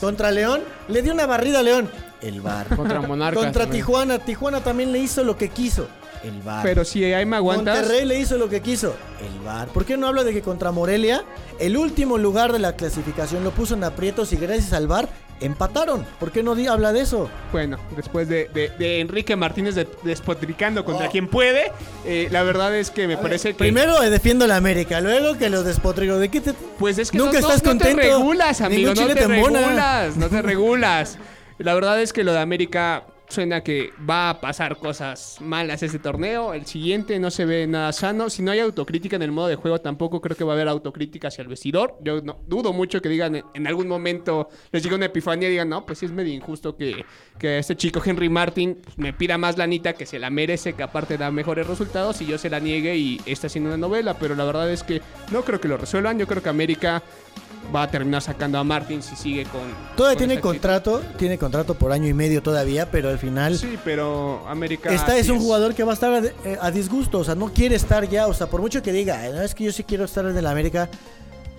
Speaker 6: Contra León le dio una barrida a León, el VAR.
Speaker 5: Contra Monarcas
Speaker 6: Contra
Speaker 5: también.
Speaker 6: Tijuana, Tijuana también le hizo lo que quiso, el VAR.
Speaker 3: Pero si ahí me aguantas.
Speaker 6: Monterrey le hizo lo que quiso. El VAR. ¿Por qué no habla de que contra Morelia, el último lugar de la clasificación lo puso en aprietos y gracias al VAR empataron? ¿Por qué no habla de eso?
Speaker 3: Bueno, después de, de- de Enrique Martínez de- despotricando contra
Speaker 6: Oh.
Speaker 3: quien puede, eh, la verdad es que me parece que.
Speaker 6: Primero defiendo a la América, luego que los despotrigo. ¿De qué te.?
Speaker 3: Pues es que
Speaker 6: Nunca
Speaker 3: no, no-
Speaker 6: estás
Speaker 3: no te
Speaker 6: contento.
Speaker 3: regulas, amigo, no te regulas, no te regulas. [laughs] La verdad es que lo de América suena que va a pasar cosas malas este torneo. El siguiente no se ve nada sano. Si no hay autocrítica en el modo de juego, tampoco creo que va a haber autocrítica hacia el vestidor. Yo dudo mucho que digan en, algún momento les llega una epifanía y digan, no, pues sí es medio injusto que, que este chico Henry Martin pues, me pida más lanita, que se la merece, que aparte da mejores resultados y yo se la niegue y está haciendo una novela. Pero la verdad es que no creo que lo resuelvan. Yo creo que América va a terminar sacando a Martin si sigue con.
Speaker 6: Todavía
Speaker 3: con
Speaker 6: tiene
Speaker 3: actitud.
Speaker 6: contrato, tiene contrato por año y medio todavía, pero al final.
Speaker 3: Sí, pero América.
Speaker 6: Esta es un jugador que va a estar a, eh, a disgusto, o sea, no quiere estar ya, o sea, por mucho que diga, "Eh, no, es que yo sí quiero estar en el América,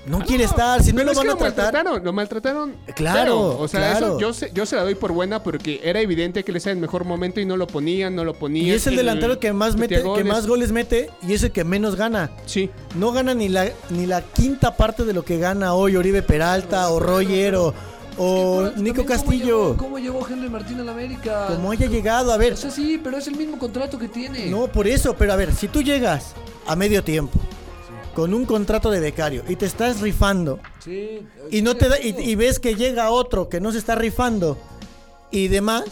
Speaker 6: no
Speaker 3: Ah,
Speaker 6: quiere estar, si no lo van a tratar.
Speaker 3: maltrataron, lo maltrataron.
Speaker 6: Claro,
Speaker 3: feo. O sea,
Speaker 6: claro.
Speaker 3: eso yo se, yo se la doy por buena porque era evidente que le estaba en mejor momento y no lo ponían, no lo ponían.
Speaker 6: Y es el delantero que más mete,
Speaker 3: metía
Speaker 6: que más goles mete y es el que menos gana.
Speaker 3: Sí.
Speaker 6: No gana ni la ni la quinta parte de lo que gana hoy Oribe Peralta o Roger o, o
Speaker 2: Es que,
Speaker 6: Nico
Speaker 2: también, ¿cómo
Speaker 6: Castillo.
Speaker 2: llegó- ¿Cómo llegó Henry Martín a la América?
Speaker 6: Como haya llegado, a ver,
Speaker 2: O sea, sí, pero es el mismo contrato que tiene.
Speaker 6: no por eso, pero a ver, si tú llegas a medio tiempo con un contrato de becario y te estás rifando
Speaker 2: Sí.
Speaker 6: y no te da y, y ves que llega otro que no se está rifando y demás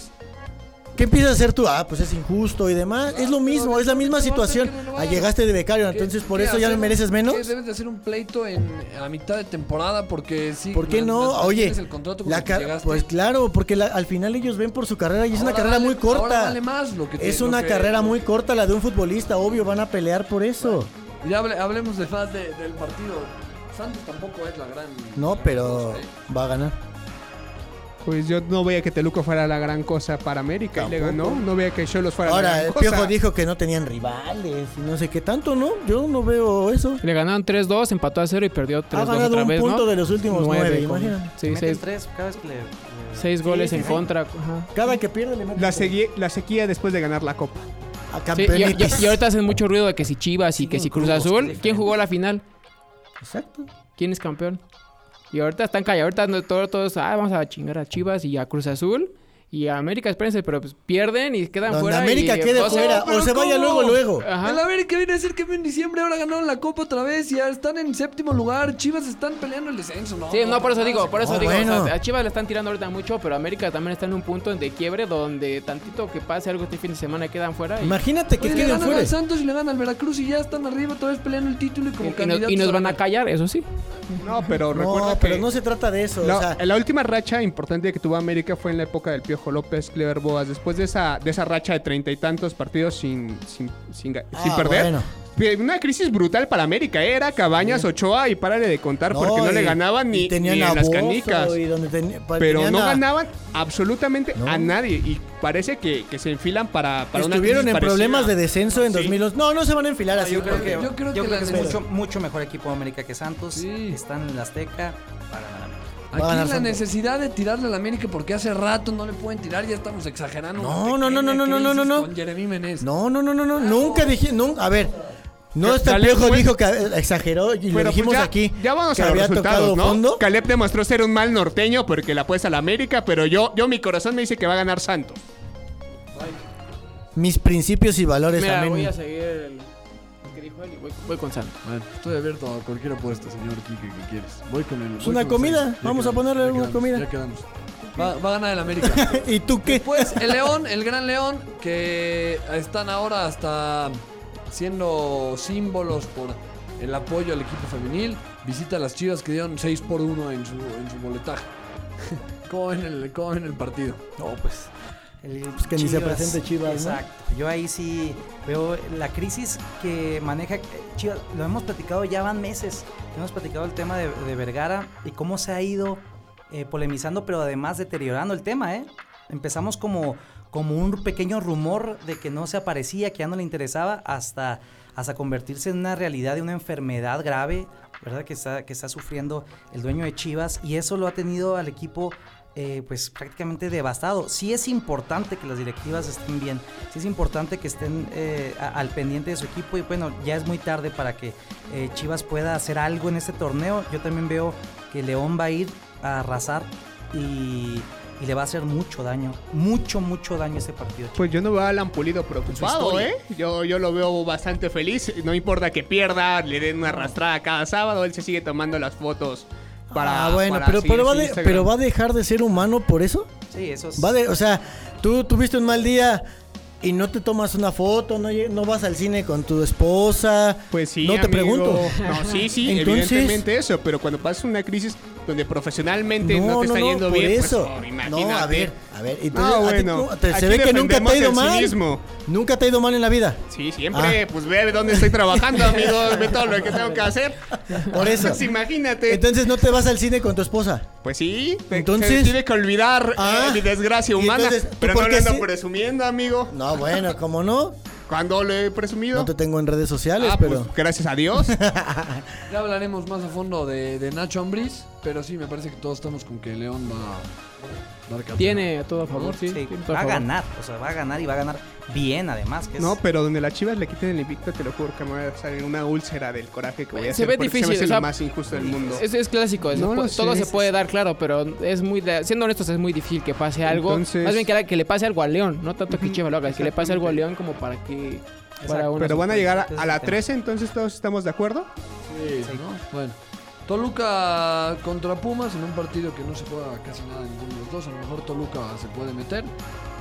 Speaker 6: ¿Qué empiezas a hacer tú? Ah, pues es injusto y demás. Es lo mismo, es la misma situación.
Speaker 2: no
Speaker 6: Ah, llegaste de becario,
Speaker 2: ¿Qué-
Speaker 6: entonces por eso ya no mereces menos.
Speaker 2: ¿Qué debes de hacer un pleito en, a mitad de temporada porque sí.
Speaker 6: ¿Por qué no? Oye,
Speaker 2: el contrato
Speaker 6: la pues claro, porque la- al final ellos ven por su carrera y es una carrera
Speaker 2: vale-
Speaker 6: muy corta.
Speaker 2: ahora vale más lo que te-
Speaker 6: es una
Speaker 2: que-
Speaker 6: carrera muy corta la de un futbolista, obvio, van a pelear por eso.
Speaker 2: Ya hable- hablemos de más de- del partido. Santos tampoco es la gran.
Speaker 6: No, pero
Speaker 2: cosa, ¿eh?
Speaker 6: va a ganar.
Speaker 3: Pues yo no veía que Teluco fuera la gran cosa para América y le
Speaker 6: Tampoco.
Speaker 3: ganó. No veía que Cholos fuera la
Speaker 6: Ahora,
Speaker 3: gran
Speaker 6: el
Speaker 3: cosa.
Speaker 6: Piojo dijo que no tenían rivales y no sé qué tanto, ¿no? Yo no veo eso.
Speaker 5: Le ganaron 3-2, empató a 0 y perdió 3-2
Speaker 6: Ha ganado
Speaker 5: otra
Speaker 6: un
Speaker 5: vez,
Speaker 6: punto
Speaker 5: ¿no?
Speaker 6: de los últimos nueve,
Speaker 5: con-
Speaker 6: imagínate.
Speaker 5: Sí,
Speaker 4: Meten
Speaker 5: seis,
Speaker 4: tres cada vez que le. le-
Speaker 5: seis goles
Speaker 6: sí,
Speaker 5: en
Speaker 6: sí.
Speaker 5: contra. ajá.
Speaker 6: Cada que pierde le mete
Speaker 3: La, la sequía después de ganar la Copa.
Speaker 6: A
Speaker 5: Sí, y,
Speaker 6: campeonitis.
Speaker 5: y- y ahorita hacen mucho ruido de que si Chivas y que si Cruz Azul. ¿Quién jugó la final?
Speaker 6: Exacto.
Speaker 5: ¿Quién es campeón? Y ahorita están callados. Ahorita todos, todos, ah, vamos a chingar a Chivas y a Cruz Azul. Y a América, espérense, pero pues pierden y quedan
Speaker 6: Donde
Speaker 5: fuera.
Speaker 6: América
Speaker 5: y,
Speaker 6: quede
Speaker 5: o
Speaker 6: fuera
Speaker 2: pero
Speaker 6: o se vaya
Speaker 2: ¿cómo?
Speaker 6: luego, luego.
Speaker 5: Ajá.
Speaker 2: El América viene a decir que en diciembre ahora ganaron la Copa otra vez y ya están en séptimo lugar. Chivas están peleando el descenso, ¿no?
Speaker 5: Sí, no, por eso digo, por eso
Speaker 6: Ah,
Speaker 5: digo, o sea,
Speaker 6: bueno.
Speaker 5: a Chivas le están tirando ahorita mucho, pero América también está en un punto de quiebre donde tantito que pase algo este fin de semana quedan fuera y,
Speaker 6: Imagínate que
Speaker 2: Oye, le
Speaker 6: queden
Speaker 2: ganan
Speaker 6: fuera.
Speaker 2: al Santos y le ganan al Veracruz y ya están arriba otra vez peleando el título y como
Speaker 5: y- y nos,
Speaker 2: candidatos
Speaker 5: y nos van a callar, eso sí.
Speaker 3: No, pero
Speaker 6: No,
Speaker 3: recuerda
Speaker 6: pero
Speaker 3: que
Speaker 6: no se trata de eso.
Speaker 3: la,
Speaker 6: o sea,
Speaker 3: la última racha importante que tuvo América fue en la época del Piojo López, Clever Boas. Después de esa, de esa racha de treinta y tantos partidos sin, sin, sin, ga- sin
Speaker 6: ah,
Speaker 3: perder.
Speaker 6: bueno.
Speaker 3: Una crisis brutal para América. ¿eh? Era Cabañas, Ochoa y párale de contar porque no
Speaker 6: y-
Speaker 3: le ganaban ni, ni en las canicas.
Speaker 6: y donde
Speaker 3: Pero no
Speaker 6: a-
Speaker 3: ganaban absolutamente
Speaker 6: No.
Speaker 3: a nadie. Y parece que, que se enfilan para, para una
Speaker 6: Estuvieron en problemas de descenso en
Speaker 3: Sí.
Speaker 6: 2011. No, no se van a enfilar así.
Speaker 4: yo creo
Speaker 6: porque-
Speaker 4: que,
Speaker 2: yo creo
Speaker 4: yo
Speaker 2: que
Speaker 4: creo
Speaker 2: la
Speaker 4: que es mucho, mucho mejor equipo de América que Santos.
Speaker 2: Sí.
Speaker 4: Están en la Azteca
Speaker 2: Aquí la
Speaker 6: Santos.
Speaker 2: necesidad de tirarle al América porque hace rato no le pueden tirar, ya estamos exagerando.
Speaker 6: No, no, no, no, no, no, no, no.
Speaker 2: Con Jeremy Menez.
Speaker 6: No, no, no, no, no. Nunca dije. nunca- a ver. No, este
Speaker 3: Caleb
Speaker 6: Piojo
Speaker 3: fue-
Speaker 6: dijo que eh, exageró y lo dijimos
Speaker 3: pues ya,
Speaker 6: aquí.
Speaker 3: Ya vamos
Speaker 6: que
Speaker 3: a los
Speaker 6: había
Speaker 3: resultados,
Speaker 6: tocado
Speaker 3: ¿no?
Speaker 6: fondo.
Speaker 3: Caleb demostró ser un mal norteño porque la apuesta a la América, pero yo, yo mi corazón me dice que va a ganar Santos.
Speaker 6: Mis principios y valores
Speaker 5: Mira,
Speaker 6: también.
Speaker 5: voy a seguir el, voy, voy con Santos.
Speaker 2: Bueno, estoy abierto a cualquier apuesta, señor Quique, que quieres. Voy con el.
Speaker 6: Es una
Speaker 2: con
Speaker 6: comida, vamos a ponerle
Speaker 2: quedamos,
Speaker 6: comida.
Speaker 2: Ya quedamos. Va, va a ganar el América. [laughs]
Speaker 6: ¿Y tú qué?
Speaker 2: Pues el León, el Gran León, que están ahora hasta siendo símbolos por el apoyo al equipo femenil, visita a las Chivas que dieron 6 por 1 en su, en su boletaje. [laughs] ¿Cómo ven el, cómo ven el partido?
Speaker 4: No, pues. El
Speaker 6: Pues que ni se presente Chivas, ¿no?
Speaker 4: Exacto. Yo ahí sí veo la crisis que maneja eh, Chivas. Lo hemos platicado, ya van meses. Hemos platicado el tema de, de Vergara y cómo se ha ido eh, polemizando, pero además deteriorando el tema, ¿eh? Empezamos como, como un pequeño rumor de que no se aparecía, que ya no le interesaba, hasta, hasta convertirse en una realidad de una enfermedad grave, ¿verdad? Que está, que está sufriendo el dueño de Chivas y eso lo ha tenido al equipo eh, pues prácticamente devastado. Sí es importante que las directivas estén bien, sí es importante que estén eh, a- al pendiente de su equipo y bueno, ya es muy tarde para que eh, Chivas pueda hacer algo en este torneo. Yo también veo que León va a ir a arrasar y, y le va a hacer mucho daño, mucho, mucho daño ese partido.
Speaker 3: Pues yo no veo a Alan Pulido preocupado. ¿eh? Yo, yo lo veo bastante feliz. No importa que pierda, le den una arrastrada cada sábado, él se sigue tomando las fotos para.
Speaker 6: ah, bueno,
Speaker 3: para
Speaker 6: pero, pero, va de- pero va a dejar de ser humano por eso.
Speaker 4: Sí, eso es...
Speaker 6: Va de, o sea, tú tuviste un mal día y no te tomas una foto, no, no vas al cine con tu esposa.
Speaker 3: Pues sí,
Speaker 6: No te
Speaker 3: amigo.
Speaker 6: pregunto.
Speaker 3: No, sí, sí, [laughs]
Speaker 6: Entonces-
Speaker 3: evidentemente eso, pero cuando pasa una crisis donde profesionalmente no, te está yendo
Speaker 6: por
Speaker 3: bien, pues,
Speaker 6: eso.
Speaker 3: oh,
Speaker 6: no, a ver, a ver. Entonces,
Speaker 3: No,
Speaker 6: a ti
Speaker 3: bueno,
Speaker 6: te- se ve que nunca te ha ido mal.
Speaker 3: cinismo.
Speaker 6: Nunca te ha ido mal en la vida.
Speaker 3: Sí, siempre,
Speaker 6: Ah.
Speaker 3: pues ve dónde estoy trabajando, [laughs] amigos, ve todo lo que tengo que hacer.
Speaker 6: Por eso.
Speaker 3: Pues imagínate.
Speaker 6: Entonces no te vas al cine con tu esposa.
Speaker 3: Pues sí,
Speaker 6: Entonces-
Speaker 3: tiene que olvidar eh,
Speaker 6: Ah,
Speaker 3: mi desgracia humana.
Speaker 6: entonces, ¿tú
Speaker 3: pero no le ando
Speaker 6: sí?
Speaker 3: presumiendo, amigo.
Speaker 6: No, bueno, como no,
Speaker 3: ¿Cuándo le he presumido?
Speaker 6: no te tengo en redes sociales,
Speaker 3: ah,
Speaker 6: pero
Speaker 3: pues gracias a Dios. [laughs]
Speaker 2: Ya hablaremos más a fondo de, de Nacho Ambriz, pero sí, me parece que todos estamos con que León va
Speaker 5: Tiene a todo a favor, sí.
Speaker 4: Sí,
Speaker 5: tiene todo
Speaker 4: va a
Speaker 5: favor.
Speaker 4: ganar, o sea, va a ganar y va a ganar bien además. Que es-
Speaker 3: no, pero donde las chivas le quiten el invicto, te lo juro que me va a salir una úlcera del coraje que voy a
Speaker 5: Se
Speaker 3: hacer.
Speaker 5: ve difícil,
Speaker 3: Se me hace
Speaker 5: o sea,
Speaker 3: lo más injusto del mundo.
Speaker 5: Es, es clásico,
Speaker 3: No sé.
Speaker 5: todo se puede dar, claro, pero es muy, siendo honestos, es muy difícil que pase algo.
Speaker 3: Entonces-
Speaker 5: Más bien que, que le pase algo a León, no tanto que Chivas lo haga, que le pase algo a León como para que una
Speaker 3: Pero van a llegar a, la
Speaker 4: tema.
Speaker 3: 13, entonces todos estamos de acuerdo.
Speaker 2: Sí, ¿no? Bueno. Toluca contra Pumas en un partido que no se juega casi nada en ninguno de los dos. A lo mejor Toluca se puede meter.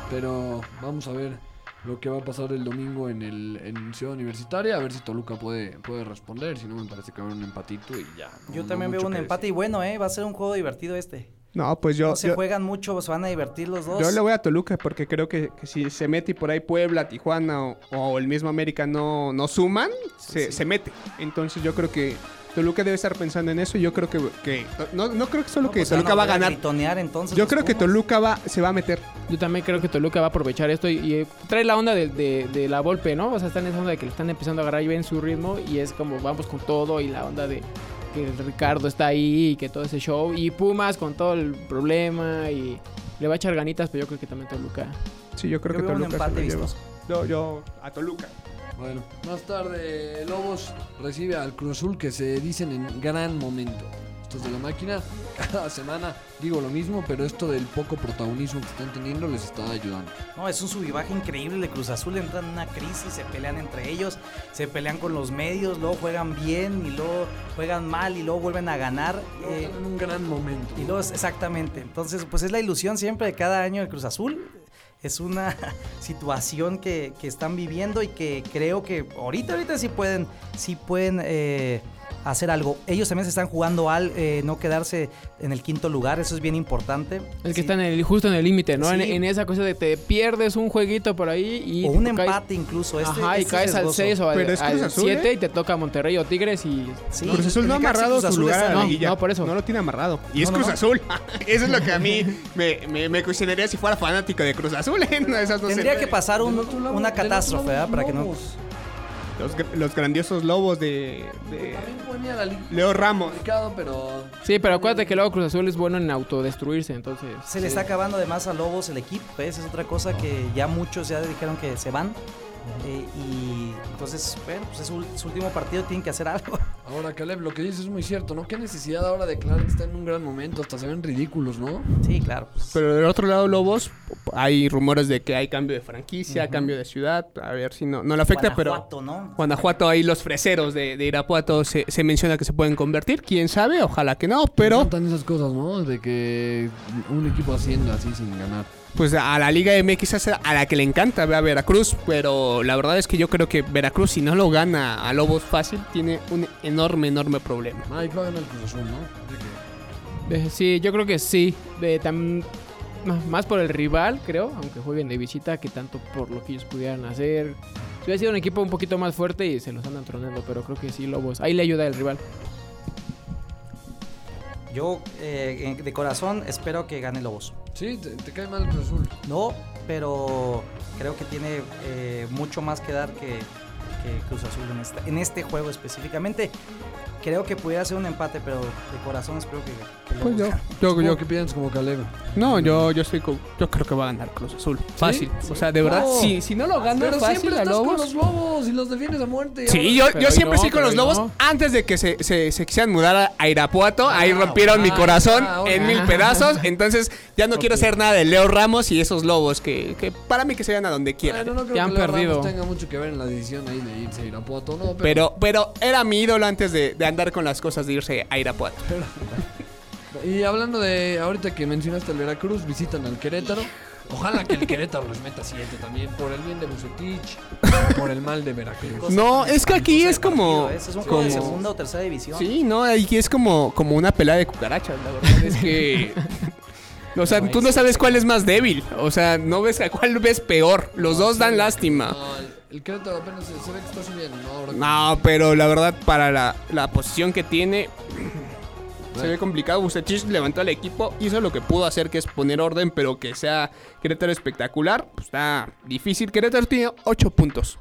Speaker 2: Pero vamos a ver lo que va a pasar el domingo en el en Ciudad Universitaria. A ver si Toluca puede, puede responder. Si no, me parece que va a haber un empatito y ya.
Speaker 4: Yo también
Speaker 2: no
Speaker 4: veo un empate y bueno, ¿eh? Va a ser un juego divertido este.
Speaker 3: No, pues yo,
Speaker 4: No se
Speaker 3: yo,
Speaker 4: juegan mucho, se van a divertir los dos.
Speaker 3: yo le voy a Toluca porque creo que, que si se mete y por ahí Puebla, Tijuana o, o el mismo América no, no suman, se, se mete. Entonces yo creo que Toluca debe estar pensando en eso y yo creo que... que no, no creo que solo
Speaker 4: No,
Speaker 3: que
Speaker 4: pues,
Speaker 3: Toluca va a
Speaker 4: volver
Speaker 3: ganar.
Speaker 4: gritonear, entonces,
Speaker 3: Yo
Speaker 4: los
Speaker 3: creo que. Toluca va, se va a meter.
Speaker 5: Yo también creo que Toluca va a aprovechar esto y, y, eh, trae la onda de, de- de la Volpe, ¿no? O sea, están en esa onda de que le están empezando a agarrar bien su ritmo y es como vamos con todo y la onda de que Ricardo está ahí y que todo ese show y Pumas con todo el problema y le va a echar ganitas, pero yo creo que también Toluca.
Speaker 3: Sí, yo creo
Speaker 4: Yo
Speaker 3: que
Speaker 4: veo un
Speaker 3: Toluca se
Speaker 4: empate
Speaker 3: lo lleva. Yo, yo a Toluca.
Speaker 2: Bueno, más tarde Lobos recibe al Cruz Azul que se dicen en gran momento. Estos de la máquina, [laughs] cada semana digo lo mismo, pero esto del poco protagonismo que están teniendo les está ayudando.
Speaker 4: No, es un subivaje increíble de Cruz Azul. Entran en una crisis, se pelean entre ellos, se pelean con los medios, luego juegan bien y luego juegan mal y luego vuelven a ganar. eh,
Speaker 2: en un gran momento.
Speaker 4: y luego, exactamente. Entonces, pues es la ilusión siempre de cada año del Cruz Azul. Es una [laughs] situación que, que están viviendo y que creo que ahorita, ahorita sí pueden, sí pueden eh, hacer algo. Ellos también se están jugando al eh, no quedarse en el quinto lugar, eso es bien importante.
Speaker 5: El que
Speaker 4: Sí.
Speaker 5: está en el, justo en el límite, ¿no? En,
Speaker 4: Sí.
Speaker 5: en esa cosa de te pierdes un jueguito por ahí y...
Speaker 4: O un
Speaker 5: caes-
Speaker 4: empate incluso. Este,
Speaker 5: Ajá, y
Speaker 4: este
Speaker 5: caes
Speaker 4: es
Speaker 5: al
Speaker 4: riesgoso.
Speaker 5: 6 o al,
Speaker 3: Pero es Cruz Azul,
Speaker 5: 7
Speaker 3: ¿eh?
Speaker 5: y te toca Monterrey o Tigres y...
Speaker 4: Sí,
Speaker 3: Cruz Azul no ha amarrado su lugar a
Speaker 4: están-
Speaker 3: la
Speaker 5: No,
Speaker 3: liguilla.
Speaker 5: no, por eso.
Speaker 3: No lo tiene amarrado. Y es
Speaker 4: No,
Speaker 3: Cruz
Speaker 4: no.
Speaker 3: Azul. [laughs] eso es lo que a mí me, me, me cuestionaría si fuera fanático de Cruz Azul. [laughs] ¿eh? Esas
Speaker 4: Tendría que pasar un- una catástrofe, ¿verdad? Para que no...
Speaker 3: Los, los grandiosos lobos de, de
Speaker 2: También ponía la liga
Speaker 3: Leo Ramos.
Speaker 2: complicado, pero
Speaker 5: Sí, pero acuérdate que luego Cruz Azul es bueno en autodestruirse, entonces...
Speaker 4: Se le está acabando además a Lobos el equipo, esa es otra cosa que ya muchos ya dijeron que se van. Eh, y entonces, bueno, pues es su, su último partido, tienen que hacer algo. [laughs]
Speaker 2: ahora Caleb, lo que dices es muy cierto, ¿no? Qué necesidad ahora de declarar que está en un gran momento, hasta se ven ridículos, ¿no?
Speaker 4: Sí, claro. pues,
Speaker 3: Pero del otro lado, Lobos, hay rumores de que hay cambio de franquicia, cambio de ciudad. A ver si no, no le afecta, pero.
Speaker 4: Guanajuato, ¿no?
Speaker 3: Guanajuato, ahí los freseros de, de Irapuato se, se menciona que se pueden convertir. Quién sabe, ojalá que no, pero
Speaker 2: encantan esas cosas, ¿no? De que un equipo haciendo así sin ganar.
Speaker 3: Pues a la Liga MX es a la que le encanta ver a Veracruz. Pero la verdad es que yo creo que Veracruz, si no lo gana a Lobos fácil, tiene un enorme, enorme problema.
Speaker 2: Ay, va a ganar el Cruz Azul, ¿no?
Speaker 5: Eh, Sí, yo creo que sí. Eh, tam- más por el rival, creo, aunque jueguen de visita, que tanto por lo que ellos pudieran hacer. Si hubiera sido un equipo un poquito más fuerte y se los andan tronando, pero creo que sí, Lobos. Ahí le ayuda el rival.
Speaker 4: Yo, eh, de corazón, espero que gane Lobos.
Speaker 2: Sí, te, cae mal el Cruz Azul.
Speaker 4: No, pero creo que tiene eh, mucho más que dar que, Cruz Azul en este juego específicamente. Creo que pudiera ser un empate, pero de corazón espero que, que
Speaker 3: Pues yo, yo, yo,
Speaker 2: que piensas como Caleb.
Speaker 3: no, yo, yo estoy con- yo creo que va a ganar Cruz Azul. Fácil. O sea, de verdad,
Speaker 2: No.
Speaker 3: si, si no lo gana
Speaker 2: Pero
Speaker 3: fácil
Speaker 2: siempre
Speaker 3: a
Speaker 2: estás con
Speaker 3: Lobos.
Speaker 2: los lobos y los defiendes a muerte.
Speaker 3: Sí, yo, yo siempre
Speaker 5: no,
Speaker 3: estoy con los lobos
Speaker 5: no.
Speaker 3: antes de que se, se, se quisieran mudar a, Irapuato. ahí rompieron mi
Speaker 2: ah,
Speaker 3: corazón
Speaker 2: ah,
Speaker 3: en mil pedazos. Entonces ya no quiero hacer nada de Leo Ramos y esos lobos que, que para mí que se vayan a donde quieran.
Speaker 2: No creo
Speaker 5: Ya han
Speaker 2: que Leo
Speaker 5: perdido.
Speaker 2: Ramos tenga mucho que ver en la decisión ahí de irse a Irapuato, ¿no?
Speaker 3: Pero, pero era mi ídolo antes de, de andar con las cosas de irse a Irapuato.
Speaker 2: Y hablando de, ahorita que mencionaste el Veracruz, visitan al Querétaro. Ojalá que el Querétaro les meta 7 también, por el bien de Bucetich, por el mal de Veracruz.
Speaker 3: No, es que aquí es como...
Speaker 4: Partido, ¿eh? Es un juego de
Speaker 3: como-
Speaker 4: segunda o tercera división.
Speaker 3: Sí, no, aquí es como, como una pelea de cucarachas, la verdad es que... O sea, tú no sabes cuál es más débil. O sea, no ves a cuál ves peor. Los dos dan lástima.
Speaker 2: No, el, Querétaro apenas se, se ve que está subiendo, ¿no?
Speaker 3: No, pero la verdad, para la, la posición que tiene, [clears throat] se ve complicado. Bucetich levantó al equipo, hizo lo que pudo hacer, que es poner orden, pero que sea Querétaro espectacular. Pues está difícil. Querétaro tiene 8 puntos.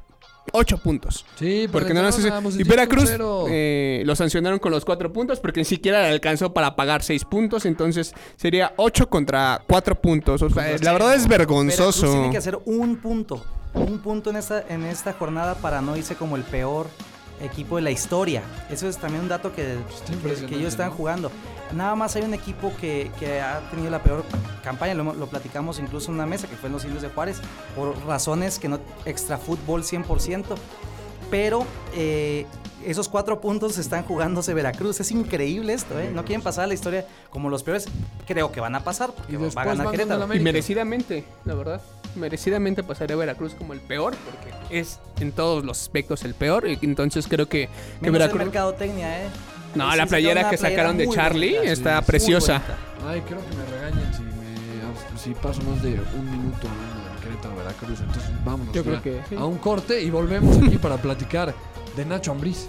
Speaker 3: 8 puntos.
Speaker 2: Sí,
Speaker 3: Porque no
Speaker 2: no
Speaker 3: nos Y Veracruz eh, lo sancionaron con los 4 puntos porque ni siquiera le alcanzó para pagar 6 puntos. Entonces sería 8 contra 4 puntos. O sea, la verdad es
Speaker 4: Veracruz
Speaker 3: vergonzoso.
Speaker 4: tiene que hacer un punto. Un punto en esta, en esta jornada para no irse como el peor equipo de la historia. Eso es también un dato que, que-
Speaker 2: impresionante,
Speaker 4: que ellos están
Speaker 2: ¿no?
Speaker 4: jugando. Nada más hay un equipo que, que ha tenido la peor campaña, lo, hemos- lo platicamos incluso en una mesa, que fue en los indios de Juárez, por razones que no, extra fútbol 100%. Pero eh, esos cuatro puntos están jugándose Veracruz. Es increíble esto, ¿eh? No quieren pasar a la historia como los peores. Creo que van a pasar, porque
Speaker 2: Y
Speaker 4: va a ganar
Speaker 3: Y merecidamente, la verdad. Merecidamente pasaría a Veracruz como el peor, porque es en todos los aspectos el peor. y Entonces creo que, que Veracruz.
Speaker 4: el mercadotecnia, ¿eh?
Speaker 3: No,
Speaker 4: Sí,
Speaker 3: la playera que
Speaker 4: playera
Speaker 3: sacaron de Charlie
Speaker 4: bonita,
Speaker 3: está preciosa.
Speaker 2: Ay, creo que me regañan si, me, si paso más de un minuto del Querétaro Veracruz. Entonces vámonos
Speaker 3: Yo creo que sí.
Speaker 2: a un corte y volvemos aquí para platicar de Nacho Ambriz.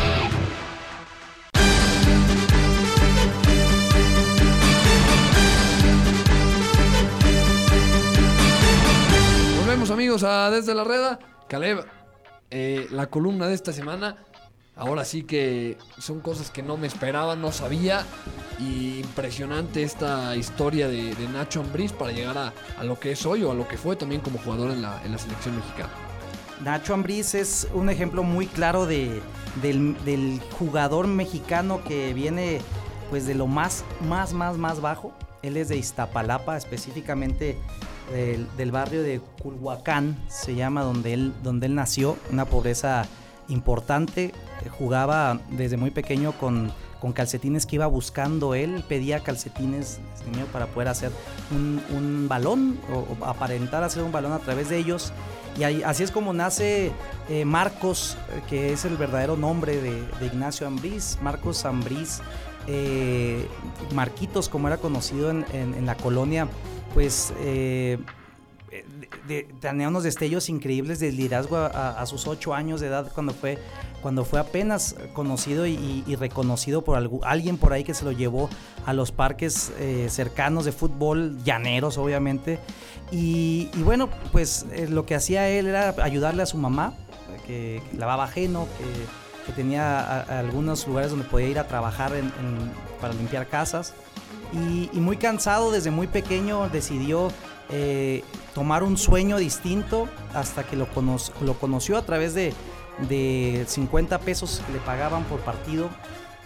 Speaker 2: A Desde la Reda. Caleb, eh, la columna de esta semana, ahora sí que son cosas que no me esperaba, no sabía. Y impresionante esta historia de, de Nacho Ambriz para llegar a, a lo que es hoy o a lo que fue también como jugador en la, en la selección mexicana.
Speaker 4: Nacho Ambriz es un ejemplo muy claro de, del, del jugador mexicano que viene pues de lo más, más, más, más bajo. Él es de Iztapalapa, específicamente del, barrio de Culhuacán, se llama donde él, donde él nació, una pobreza importante. Jugaba desde muy pequeño con, con calcetines que iba buscando él, pedía calcetines niño para poder hacer un, un balón o, aparentar hacer un balón a través de ellos. Y así es como nace eh, Marcos, eh, que es el verdadero nombre de, Ignacio Ambriz, Marcos Ambriz, eh, Marquitos, como era conocido en- en la colonia, pues eh, tenía unos destellos increíbles de liderazgo a, sus ocho años de edad cuando fue, cuando fue apenas conocido y, reconocido por algu- alguien por ahí que se lo llevó a los parques eh, cercanos de fútbol, llaneros obviamente. Y, bueno, pues eh, lo que hacía él era ayudarle a su mamá, que, que lavaba ajeno, que, tenía algunos lugares donde podía ir a trabajar para limpiar casas. Y, muy cansado desde muy pequeño decidió eh, tomar un sueño distinto hasta que lo, cono- lo conoció a través de, de 50 pesos que le pagaban por partido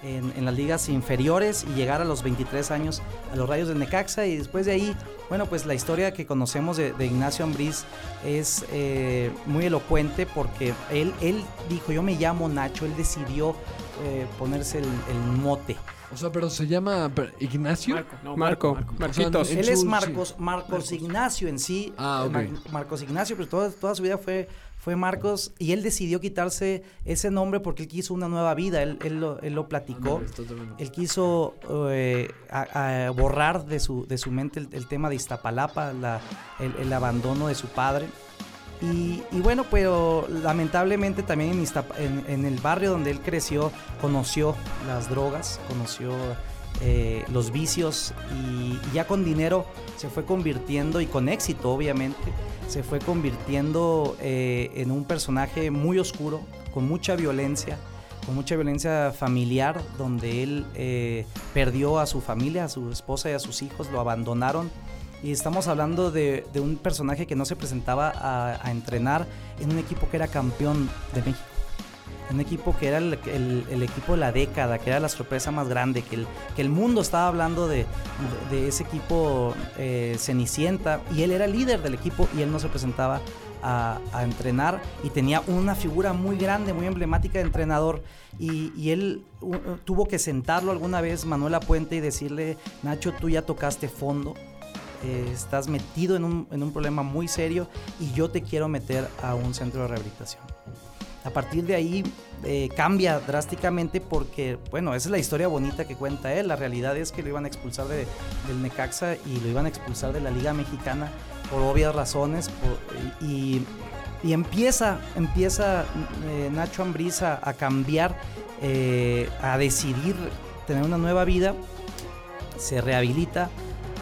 Speaker 4: en, las ligas inferiores y llegar a los 23 años a los Rayos del Necaxa y después de ahí, bueno, pues la historia que conocemos de, Ignacio Ambriz es eh, muy elocuente porque él, él dijo, yo me llamo Nacho, él decidió eh, ponerse el mote.
Speaker 2: O sea, pero se llama Ignacio.
Speaker 5: No,
Speaker 3: Marco, Marquitos.
Speaker 4: Él es. Marcos, Marcos Ignacio en sí.
Speaker 2: Ah.
Speaker 4: Mar- Marcos Ignacio, pero toda, toda su vida fue, fue Marcos y él decidió quitarse ese nombre porque él quiso una nueva vida. Él, él lo, él lo platicó.
Speaker 2: Tremendo.
Speaker 4: Él quiso eh, a- a borrar de su, de su mente el, el tema de Iztapalapa, la- el, el abandono de su padre. Y, y bueno, pero lamentablemente también en, en- el barrio donde él creció, conoció las drogas, conoció eh, los vicios y, y ya con dinero se fue convirtiendo, y con éxito obviamente, se fue convirtiendo eh, en un personaje muy oscuro, con mucha violencia, con mucha violencia familiar, donde él eh, perdió a su familia, a su esposa y a sus hijos, lo abandonaron. Y estamos hablando de, un personaje que no se presentaba a, entrenar en un equipo que era campeón de México. Un equipo que era el, equipo de la década, que era la sorpresa más grande, que el, mundo estaba hablando de, ese equipo eh, Cenicienta. Y él era líder del equipo y él no se presentaba a, entrenar y tenía una figura muy grande, muy emblemática de entrenador. Y, él uh, tuvo que sentarlo alguna vez, Manuel Puente, y decirle, Nacho, tú ya tocaste fondo, eh, estás metido en un, en un problema muy serio y yo te quiero meter a un centro de rehabilitación. A partir de ahí eh, cambia drásticamente porque, bueno, esa es la historia bonita que cuenta él. La realidad es que lo iban a expulsar de- del Necaxa y lo iban a expulsar de la Liga Mexicana por obvias razones. por- y, y empieza, empieza eh, Nacho Ambriz a, a cambiar, eh, a decidir tener una nueva vida. Se rehabilita.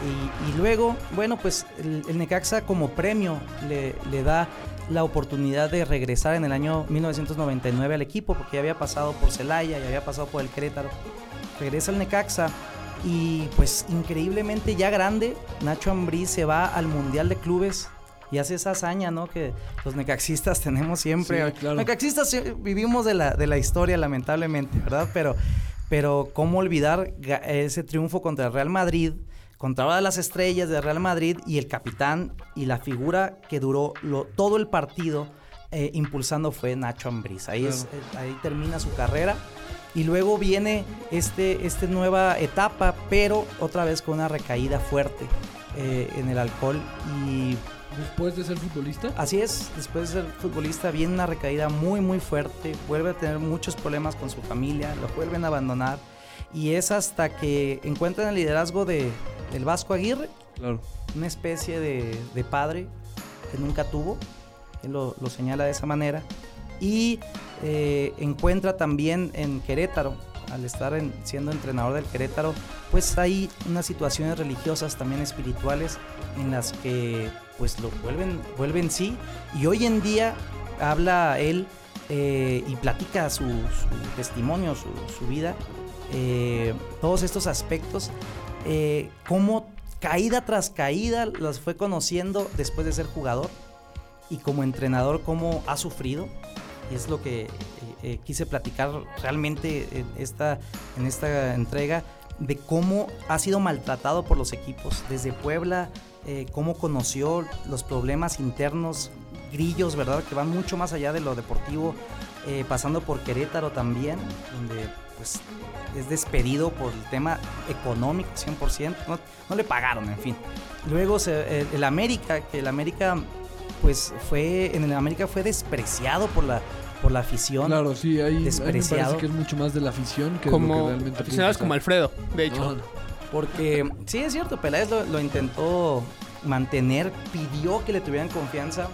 Speaker 4: Y, y luego, bueno, pues el, el Necaxa como premio le, le da la oportunidad de regresar en el año 1999 al equipo, porque ya había pasado por Celaya, ya había pasado por el Querétaro. Regresa al Necaxa y pues increíblemente ya grande, Nacho Ambriz se va al Mundial de Clubes y hace esa hazaña, ¿no? Que los necaxistas [laughs] tenemos siempre.
Speaker 2: Sí, claro.
Speaker 4: Necaxistas vivimos de la, de la historia, lamentablemente, ¿verdad? Pero, pero ¿cómo olvidar ese triunfo contra el Real Madrid? Contra una de las estrellas del Real Madrid y el capitán y la figura que duró lo- todo el partido eh, impulsando fue Nacho Ambriz. Ahí, es- eh, ahí termina su carrera. Y luego viene este, esta nueva etapa, pero otra vez con una recaída fuerte eh, en el alcohol. Y
Speaker 2: Después de ser futbolista.
Speaker 4: así es, después de ser futbolista viene una recaída muy, muy fuerte. Vuelve a tener muchos problemas con su familia, lo vuelven a abandonar. Y es hasta que encuentran el liderazgo de, del Vasco Aguirre,
Speaker 2: Claro.
Speaker 4: una especie de, de padre que nunca tuvo, él lo, lo señala de esa manera, y eh, encuentra también en Querétaro, al estar en- siendo entrenador del Querétaro, pues hay unas situaciones religiosas también espirituales en las que pues lo vuelven, vuelven sí, y hoy en día habla él eh, y platica su, su testimonio, su, su vida, eh, todos estos aspectos, eh, cómo caída tras caída las fue conociendo después de ser jugador y como entrenador cómo ha sufrido. Es lo que eh, eh, quise platicar realmente en esta, en esta entrega de cómo ha sido maltratado por los equipos, desde Puebla, eh, cómo conoció los problemas internos, grillos, ¿verdad? Que van mucho más allá de lo deportivo, eh, pasando por Querétaro también, donde pues es despedido por el tema económico 100%, no, no le pagaron, en fin. Luego se- el, el América, que el América pues fue, en el América fue despreciado por la, por la afición.
Speaker 2: Claro, sí, ahí, ahí me
Speaker 4: Despreciado.
Speaker 2: parece que es mucho más de la afición que de lo que
Speaker 3: Como
Speaker 2: realmente
Speaker 3: aficionados como Alfredo, de hecho.
Speaker 2: No, no.
Speaker 4: Porque sí, es cierto, Peláez lo, lo intentó mantener, pidió que le tuvieran confianza,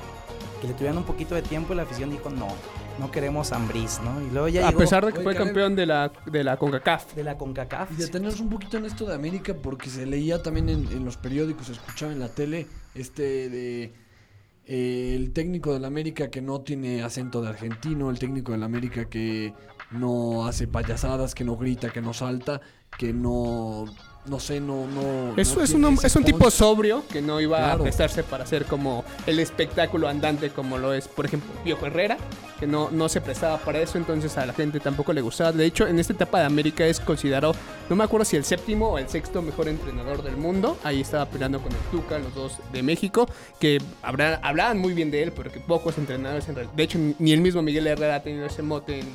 Speaker 4: que le tuvieran un poquito de tiempo y la afición dijo no, no queremos Ambriz, ¿no? Y luego ya
Speaker 3: A
Speaker 4: llegó
Speaker 3: pesar de que fue
Speaker 2: Karen.
Speaker 3: campeón de la, de la CONCACAF.
Speaker 4: de la CONCACAF.
Speaker 2: Y detenernos un poquito en esto de América porque se leía también en, en los periódicos, se escuchaba en la tele, este de eh, el técnico del América que no tiene acento de argentino, el técnico del América que no hace payasadas, que no grita, que no salta, que no no sé, no no
Speaker 3: Es,
Speaker 2: no
Speaker 3: es un, es un tipo sobrio que no iba
Speaker 2: Claro.
Speaker 3: a prestarse para hacer como el espectáculo andante como lo es, por ejemplo, Piojo Herrera, que no, no se prestaba para eso, entonces a la gente tampoco le gustaba. De hecho, en esta etapa de América es considerado, no me acuerdo si el séptimo o el sexto mejor entrenador del mundo. Ahí estaba peleando con el Tuca, los dos de México, que habrá- hablaban muy bien de él, pero que pocos entrenadores en realidad. De hecho, ni el mismo Miguel Herrera ha tenido ese mote en,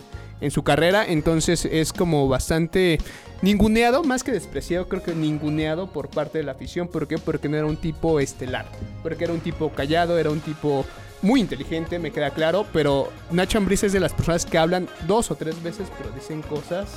Speaker 3: en su carrera, entonces es como bastante ninguneado, más que despreciado, creo que ninguneado por parte de la afición. ¿Por qué? Porque no era un tipo estelar, porque era un tipo callado, era un tipo muy inteligente, me queda claro, pero Nacho Ambriz es de las personas que hablan dos o tres veces, pero dicen cosas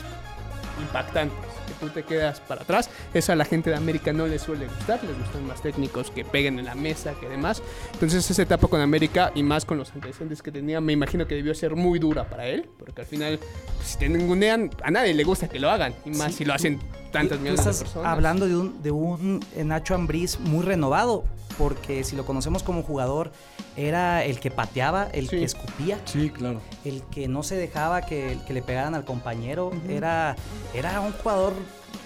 Speaker 3: impactantes. Tú te quedas para atrás. Eso a la gente de América no les suele gustar. Les gustan más técnicos que peguen en la mesa que demás. Entonces, esa etapa con América y más con los antecedentes que tenía, me imagino que debió ser muy dura para él. Porque al final, pues, si te ningunean, a nadie le gusta que lo hagan. Y más
Speaker 4: Sí,
Speaker 3: si lo hacen tantas millones de personas.
Speaker 4: hablando de un, de un Nacho Ambriz muy renovado, porque si lo conocemos como jugador, era el que pateaba, el
Speaker 3: Sí.
Speaker 4: que escupía,
Speaker 2: Sí, claro.
Speaker 4: el que no se dejaba que, que le pegaran al compañero. era, era un jugador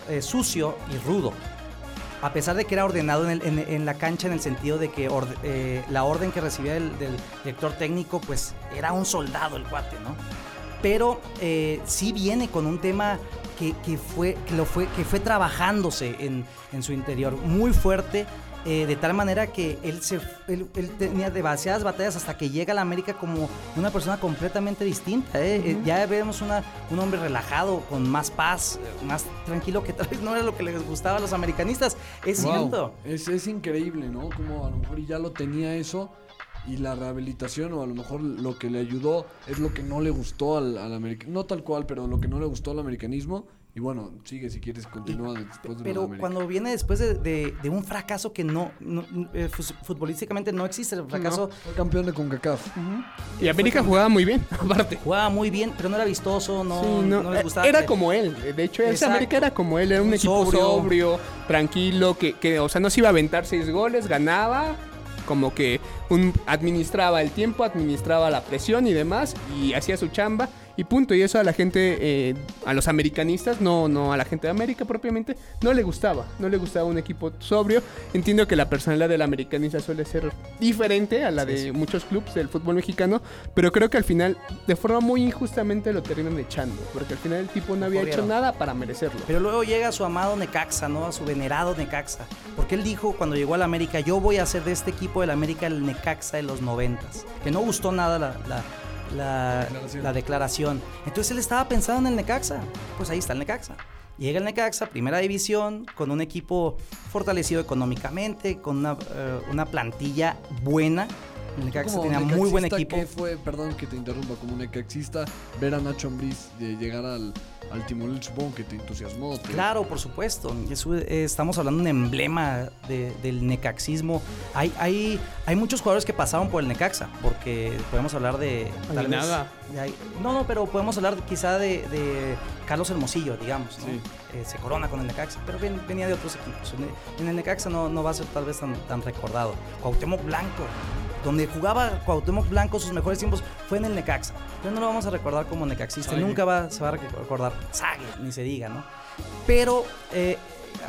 Speaker 4: eh, sucio y rudo. A pesar de que era ordenado en, el- en- en la cancha en el sentido de que orde- eh, la orden que recibía del, del director técnico, pues era un soldado el cuate, ¿no? Pero eh, sí viene con un tema que, que fue, que, lo fue, que fue trabajándose en, en su interior muy fuerte. Eh, de tal manera que él, se, él, él tenía demasiadas batallas hasta que llega a la América como una persona completamente distinta. ¿eh? Eh, Ya vemos una, un hombre relajado, con más paz, más tranquilo, que tal vez no era lo que les gustaba a los americanistas. Es
Speaker 2: Wow,
Speaker 4: cierto.
Speaker 2: Es, es increíble, ¿no? Como a lo mejor ya lo tenía eso y la rehabilitación o a lo mejor lo que le ayudó es lo que no le gustó al, al americanismo, no tal cual, pero lo que no le gustó al americanismo. Y bueno, sigue si quieres, continúa después de
Speaker 4: Pero cuando viene después de, de- de un fracaso que no, no, eh, futbolísticamente no existe, el fracaso
Speaker 2: Fue campeón de CONCACAF.
Speaker 3: Y América jugaba muy bien, [laughs] aparte.
Speaker 4: jugaba muy bien, pero no era vistoso, no,
Speaker 3: Sí,
Speaker 4: no,
Speaker 3: no,
Speaker 4: les gustaba.
Speaker 3: Era como él. De hecho, ese. América era como él. Era un
Speaker 4: Un
Speaker 3: equipo sobrio,
Speaker 4: sobrio.
Speaker 3: tranquilo, que, que, o sea, no se iba a aventar seis goles, ganaba. Como que un, administraba el tiempo, administraba la presión y demás, y hacía su chamba. Y punto. Y eso a la gente, eh, a los americanistas, no, no a la gente de América propiamente, no le gustaba. No le gustaba un equipo sobrio. Entiendo que la personalidad del americanista suele ser diferente a la de muchos clubes del fútbol mexicano, pero creo que al final, de forma muy injustamente, lo terminan echando. Porque al final el tipo no había hecho nada para merecerlo.
Speaker 4: Pero luego llega a su amado Necaxa, ¿no? A su venerado Necaxa. Porque él dijo cuando llegó al América, yo voy a hacer de este equipo del América el Necaxa de los noventas. Que no gustó nada la, la, la-
Speaker 2: Declaración.
Speaker 4: la declaración. Entonces él estaba pensando en el Necaxa. Pues ahí está el Necaxa. Llega el Necaxa, primera división, con un equipo fortalecido económicamente, con una, eh, una plantilla buena. El Necaxa
Speaker 2: Como
Speaker 4: tenía muy buen equipo.
Speaker 2: ¿qué fue, perdón que te interrumpa, como necaxista, ver a Nacho Ambriz de llegar al, al timonel, supongo que te entusiasmó. te-
Speaker 4: Claro, por supuesto. Eso, eh, estamos hablando de un emblema de- del necaxismo. Hay, hay, hay muchos jugadores que pasaron por el Necaxa, porque podemos hablar de... tal vez- de ahí- no, no, pero podemos hablar quizá de, de Carlos Hermosillo, digamos. ¿no?
Speaker 2: Sí.
Speaker 4: Eh, se corona con el Necaxa, pero ven- venía de otros equipos. En el, en el Necaxa no, no va a ser tal vez tan, tan recordado. Cuauhtémoc Blanco, donde jugaba Cuauhtémoc Blanco sus mejores tiempos fue en el Necaxa. Pero no lo vamos a recordar como necaxista,
Speaker 2: Sague.
Speaker 4: nunca va, se va a recordar. Sague, ni se diga, ¿no? Pero eh,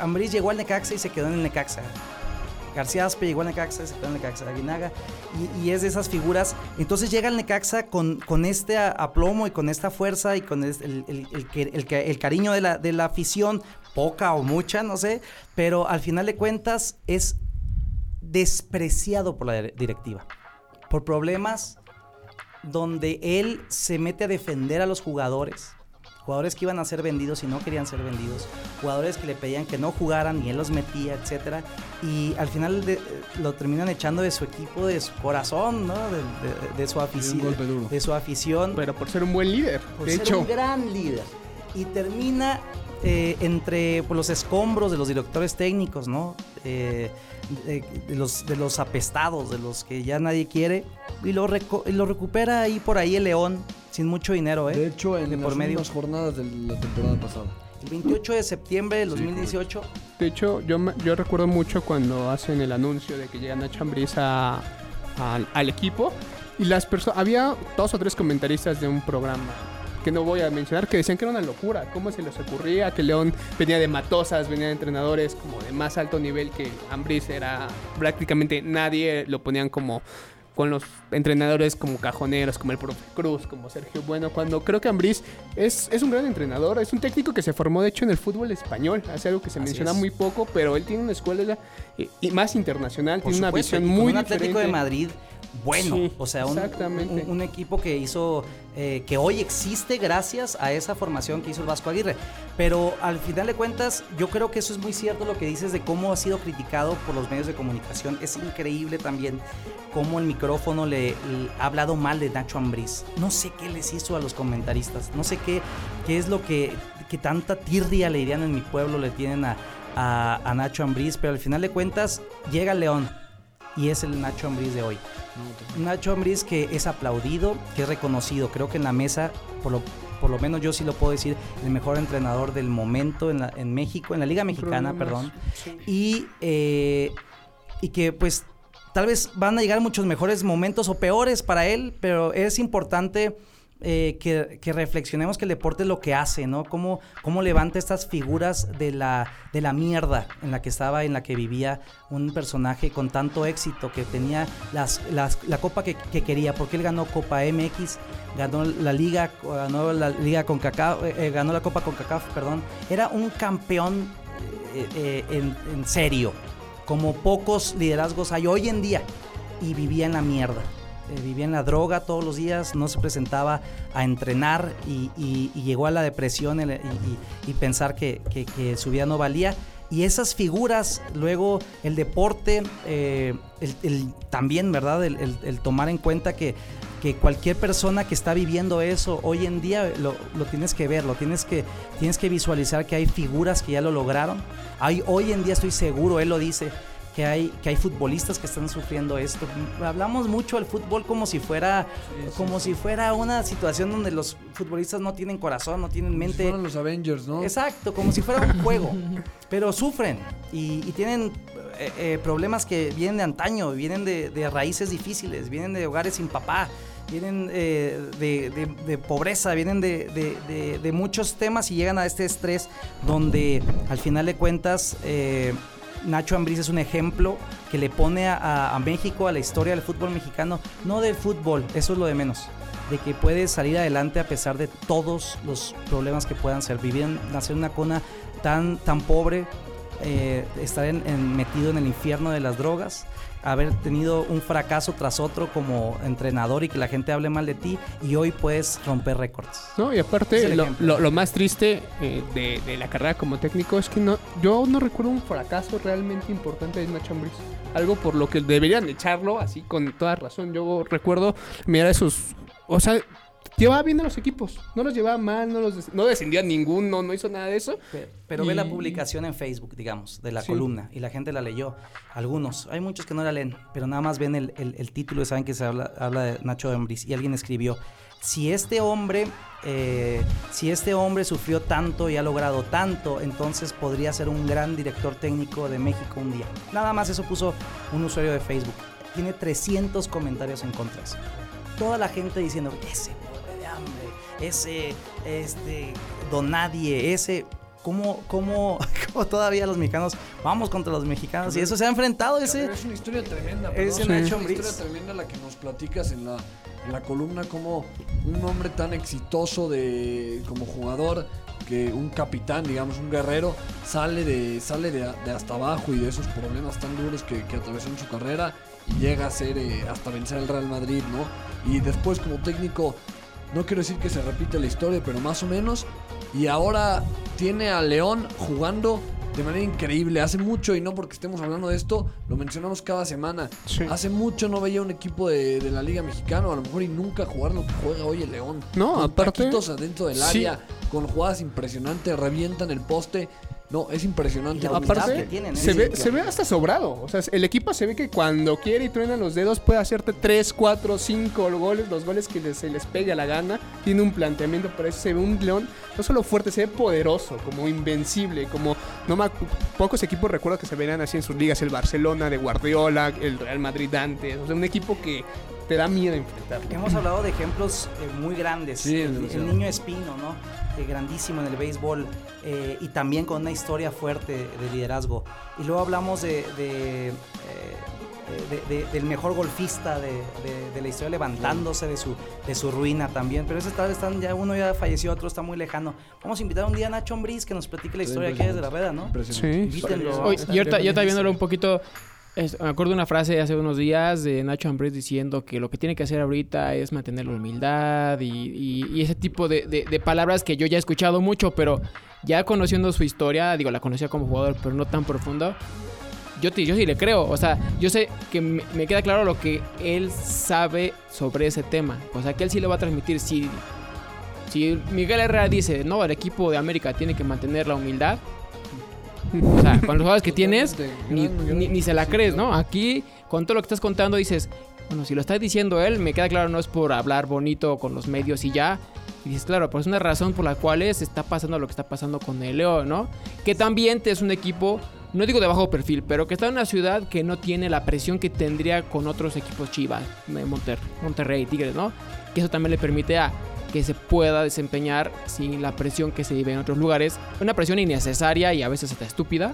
Speaker 4: Ambriz llegó al Necaxa y se quedó en el Necaxa. García Aspe llegó al Necaxa y se quedó en el Necaxa. Aguinaga. Y, y es de esas figuras. Entonces llega el Necaxa con, con este aplomo y con esta fuerza y con el, el- el cariño de la, de la afición, poca o mucha, no sé. Pero al final de cuentas es despreciado por la dire- directiva. Por problemas donde él se mete a defender a los jugadores. Jugadores que iban a ser vendidos y no querían ser vendidos. Jugadores que le pedían que no jugaran y él los metía, etcétera. Y al final de- lo terminan echando de su equipo, de su corazón, ¿no? De, de- de su afición. De su afición
Speaker 3: Pero por ser un buen líder.
Speaker 4: por
Speaker 3: de
Speaker 4: ser
Speaker 3: hecho,
Speaker 4: un gran líder. Y termina eh, entre pues, los escombros de los directores técnicos, ¿no? Eh, de, de los, de los apestados, de los que ya nadie quiere. Y lo, reco- y lo recupera ahí por ahí el León, sin mucho dinero, ¿eh?
Speaker 2: De hecho, en
Speaker 4: De
Speaker 2: las
Speaker 4: por medio.
Speaker 2: últimas jornadas de la temporada pasada.
Speaker 4: El 28 de septiembre del
Speaker 2: Sí,
Speaker 4: 2018.
Speaker 3: De hecho, yo, me- yo recuerdo mucho cuando hacen el anuncio de que llegan a Chambriz a- al equipo y las personas, había dos o tres comentaristas de un programa que no voy a mencionar que decían que era una locura, cómo se les ocurría que León venía de matosas, venía de entrenadores como de más alto nivel que Ambriz era prácticamente nadie lo ponían como con los entrenadores como cajoneros, como el profe Cruz, como Sergio Bueno, cuando creo que Ambriz es, es un gran entrenador, es un técnico que se formó de hecho en el fútbol español, hace algo que se
Speaker 4: Así
Speaker 3: menciona
Speaker 4: es.
Speaker 3: muy poco, pero él tiene una escuela eh, y más internacional,
Speaker 4: Por
Speaker 3: tiene una visión
Speaker 4: y con
Speaker 3: muy
Speaker 4: un Atlético de Madrid bueno,
Speaker 3: Sí,
Speaker 4: o sea, un,
Speaker 3: exactamente.
Speaker 4: un- un equipo que hizo, eh, que hoy existe gracias a esa formación que hizo el Vasco Aguirre. Pero al final de cuentas, yo creo que eso es muy cierto lo que dices de cómo ha sido criticado por los medios de comunicación. Es increíble también cómo el micrófono le, le ha hablado mal de Nacho Ambriz. No sé qué les hizo a los comentaristas, no sé qué, qué es lo que, que tanta tirria le dirían en mi pueblo le tienen a, a- a Nacho Ambriz, pero al final de cuentas llega León y es el Nacho Ambriz de hoy. Nacho Ambriz que es aplaudido, que es reconocido. Creo que en la mesa, por lo, por lo menos yo sí lo puedo decir, el mejor entrenador del momento en, la- en México, en la Liga Mexicana, perdón. Y, eh, y que pues tal vez van a llegar muchos mejores momentos o peores para él, pero es importante eh, que, reflexionemos que el deporte es lo que hace, ¿no? Cómo, cómo levanta estas figuras de la, de la mierda en la que estaba, en la que vivía un personaje con tanto éxito, que tenía la copa que, que quería, porque él ganó Copa MX, ganó la liga, ganó la liga con ganó la Copa con perdón. Era un campeón eh, eh, en, en serio, como pocos liderazgos hay hoy en día, y vivía en la mierda. Eh, vivía en la droga todos los días, no se presentaba a entrenar y, llegó a la depresión y, y- pensar que, que- su vida no valía. Y esas figuras, luego el deporte, eh, el, también, ¿verdad? El, tomar en cuenta que, cualquier persona que está viviendo eso hoy en día lo, lo tienes que ver, lo tienes que, tienes que visualizar que hay figuras que ya lo lograron. Hay, hoy en día estoy seguro, él lo dice, que hay, que hay futbolistas que están sufriendo esto. Hablamos mucho del fútbol como si fuera, como si fuera una situación donde los futbolistas no tienen corazón, no tienen
Speaker 2: Si
Speaker 4: mente.
Speaker 2: fueran los Avengers, ¿no?
Speaker 4: Exacto, como si fuera un [laughs] juego. Pero sufren y, y tienen eh, eh, problemas que vienen de antaño, vienen de, de raíces difíciles, vienen de hogares sin papá, vienen eh, de, de- de pobreza, vienen de, muchos temas y llegan a este estrés donde al final de cuentas Nacho Ambriz es un ejemplo que le pone a- México, a la historia del fútbol mexicano, no del fútbol, eso es lo de menos, de que puede salir adelante a pesar de todos los problemas que puedan ser. Vivir nacer en una cuna tan, tan pobre, eh, estar en- metido en el infierno de las drogas, haber tenido un fracaso tras otro como entrenador y que la gente hable mal de ti y hoy puedes romper récords.
Speaker 3: No, y aparte, lo, lo- lo más triste eh, de, de la carrera como técnico es que no, yo no recuerdo un fracaso realmente importante de Nacho Ambriz. Algo por lo que deberían echarlo, así con toda razón. Yo recuerdo mirar esos. O sea, llevaba bien a los equipos. No los llevaba mal, no, los des- no descendía ninguno, no hizo nada de eso.
Speaker 4: Pe- Pero ve la publicación en Facebook, digamos, de la
Speaker 3: Sí.
Speaker 4: columna y la gente la leyó. Algunos, hay muchos que no la leen, pero nada más ven el, el- el título y saben que se habla, habla de Nacho Ambriz. Y alguien escribió, si este hombre, eh, si este hombre sufrió tanto y ha logrado tanto, entonces podría ser un gran director técnico de México un día. Nada más eso puso un usuario de Facebook. Tiene 300 comentarios en contra. Toda la gente diciendo, ese ese, este, don nadie, ese... ¿Cómo, cómo, [laughs] cómo todavía los mexicanos vamos contra los mexicanos? Y eso se ha enfrentado ese...
Speaker 2: Es una historia tremenda. Perdón, es una
Speaker 4: Ambriz.
Speaker 2: historia tremenda la que nos platicas en la, en la columna como un hombre tan exitoso de como jugador que un capitán, digamos, un guerrero, sale de, sale de, de hasta abajo y de esos problemas tan duros que, que atravesó en su carrera y llega a ser eh, hasta vencer al Real Madrid, ¿no? Y después como técnico, no quiero decir que se repite la historia, pero más o menos. Y ahora tiene a León jugando de manera increíble. Hace mucho, y no porque estemos hablando de esto, lo mencionamos cada semana.
Speaker 3: Sí.
Speaker 2: Hace mucho no veía un equipo de, de la Liga Mexicana, a lo mejor y nunca jugar lo que juega hoy el León.
Speaker 3: No,
Speaker 2: con
Speaker 3: aparte-
Speaker 2: adentro del
Speaker 3: Sí.
Speaker 2: área, con jugadas impresionantes, revientan el poste. No, es impresionante. Que
Speaker 4: tienen, ¿eh?
Speaker 3: Se ve, se ve hasta sobrado. O sea, el equipo se ve que cuando quiere y truena los dedos puede hacerte 3, 4, 5 goles, los goles que les- se les pegue a la gana. Tiene un planteamiento, pero eso se ve un león no solo fuerte, se ve poderoso, como invencible, como no me pocos equipos recuerdo que se verían así en sus ligas, el Barcelona de Guardiola, el Real Madrid antes, o sea, un equipo que te da miedo enfrentar.
Speaker 4: Hemos hablado de ejemplos eh, muy grandes.
Speaker 2: Sí,
Speaker 4: el, niño Espino, ¿no? Eh, grandísimo en el béisbol eh, y también con una historia fuerte de liderazgo. Y luego hablamos de, de, eh, de- de- del mejor golfista de, de- de la historia levantándose de su, de su ruina también. Pero ese tal vez están ya uno ya falleció, otro está muy lejano. Vamos a invitar un día a Nacho Ambriz que nos platique la historia aquí desde la reda, ¿no?
Speaker 5: Oye, ahorita, yo estaba viéndolo un poquito. Es- me acuerdo una frase hace unos días de Nacho Ambriz diciendo que lo que tiene que hacer ahorita es mantener la humildad y, ese tipo de, palabras que yo ya he escuchado mucho, pero ya conociendo su historia, digo, la conocía como jugador, pero no tan profundo. Yo, te- yo sí le creo, o sea, yo sé que me, me queda claro lo que él sabe sobre ese tema. O sea, que él sí lo va a transmitir. Si, si Miguel Herrera dice, no, el equipo de América tiene que mantener la humildad, o sea, con los jugadores que tienes, ni, ni- ni se la crees, ¿no? Aquí, con todo lo que estás contando, dices, bueno, si lo está diciendo él, me queda claro, no es por hablar bonito con los medios y ya. Y dices, claro, pues es una razón por la cual es- está pasando lo que está pasando con el León, ¿no? Que también es un equipo, no digo de bajo perfil, pero que está en una ciudad que no tiene la presión que tendría con otros equipos Chivas, eh, Monter- Monterrey, Tigres, ¿no? Que eso también le permite a que se pueda desempeñar sin la presión que se vive en otros lugares. Una presión innecesaria y a veces hasta estúpida.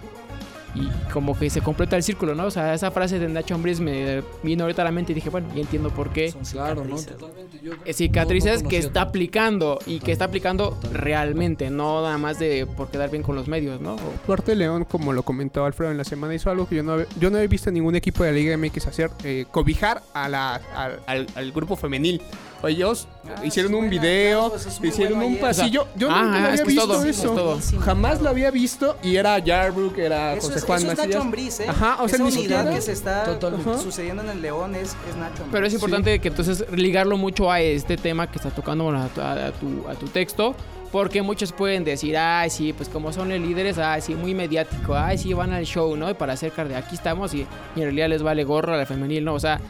Speaker 5: Y como que se completa el círculo, ¿no? O sea, esa frase de Nacho Ambriz me vino ahorita a la mente y dije, bueno, ya entiendo por qué.
Speaker 4: Son
Speaker 2: Claro, ¿no?
Speaker 4: cicatrices.
Speaker 2: Totalmente. Yo
Speaker 5: Eh, Cicatrices
Speaker 2: no- no
Speaker 5: que está aplicando y que está aplicando
Speaker 2: Totalmente.
Speaker 5: realmente, no nada más de por quedar bien con los medios, ¿no? O-
Speaker 3: Parte León, como lo comentó Alfredo en la semana, hizo algo que yo no, yo no he visto en ningún equipo de la Liga MX hacer, eh, cobijar a la, al, al- al grupo femenil. Ellos
Speaker 4: Ah,
Speaker 3: hicieron un video, hicieron
Speaker 4: bueno
Speaker 3: un
Speaker 4: ayer.
Speaker 3: pasillo. Yo
Speaker 5: Ah,
Speaker 3: nunca
Speaker 5: es
Speaker 3: lo había
Speaker 5: que es
Speaker 3: visto
Speaker 5: todo,
Speaker 3: eso.
Speaker 5: es todo.
Speaker 3: Jamás lo había visto y era Yarbrook, era
Speaker 4: Eso
Speaker 3: José
Speaker 4: es,
Speaker 3: Juan
Speaker 4: eso es. Nacho Ambriz, ¿eh?
Speaker 3: Ajá, o sea,
Speaker 4: Esa
Speaker 3: ni
Speaker 4: unidad que se está.
Speaker 3: Ajá.
Speaker 4: sucediendo en el León es, es Nacho
Speaker 5: Pero es
Speaker 4: Ambriz.
Speaker 5: importante que entonces ligarlo mucho a este tema que está tocando bueno, a, tu, a tu- a tu texto. Porque muchos pueden decir, ay, sí, pues como son los líderes, ay, sí, muy mediático, ay, sí, van al show, ¿no? Y para hacer de aquí estamos y, y en realidad les vale gorro a la femenil, ¿no? O sea,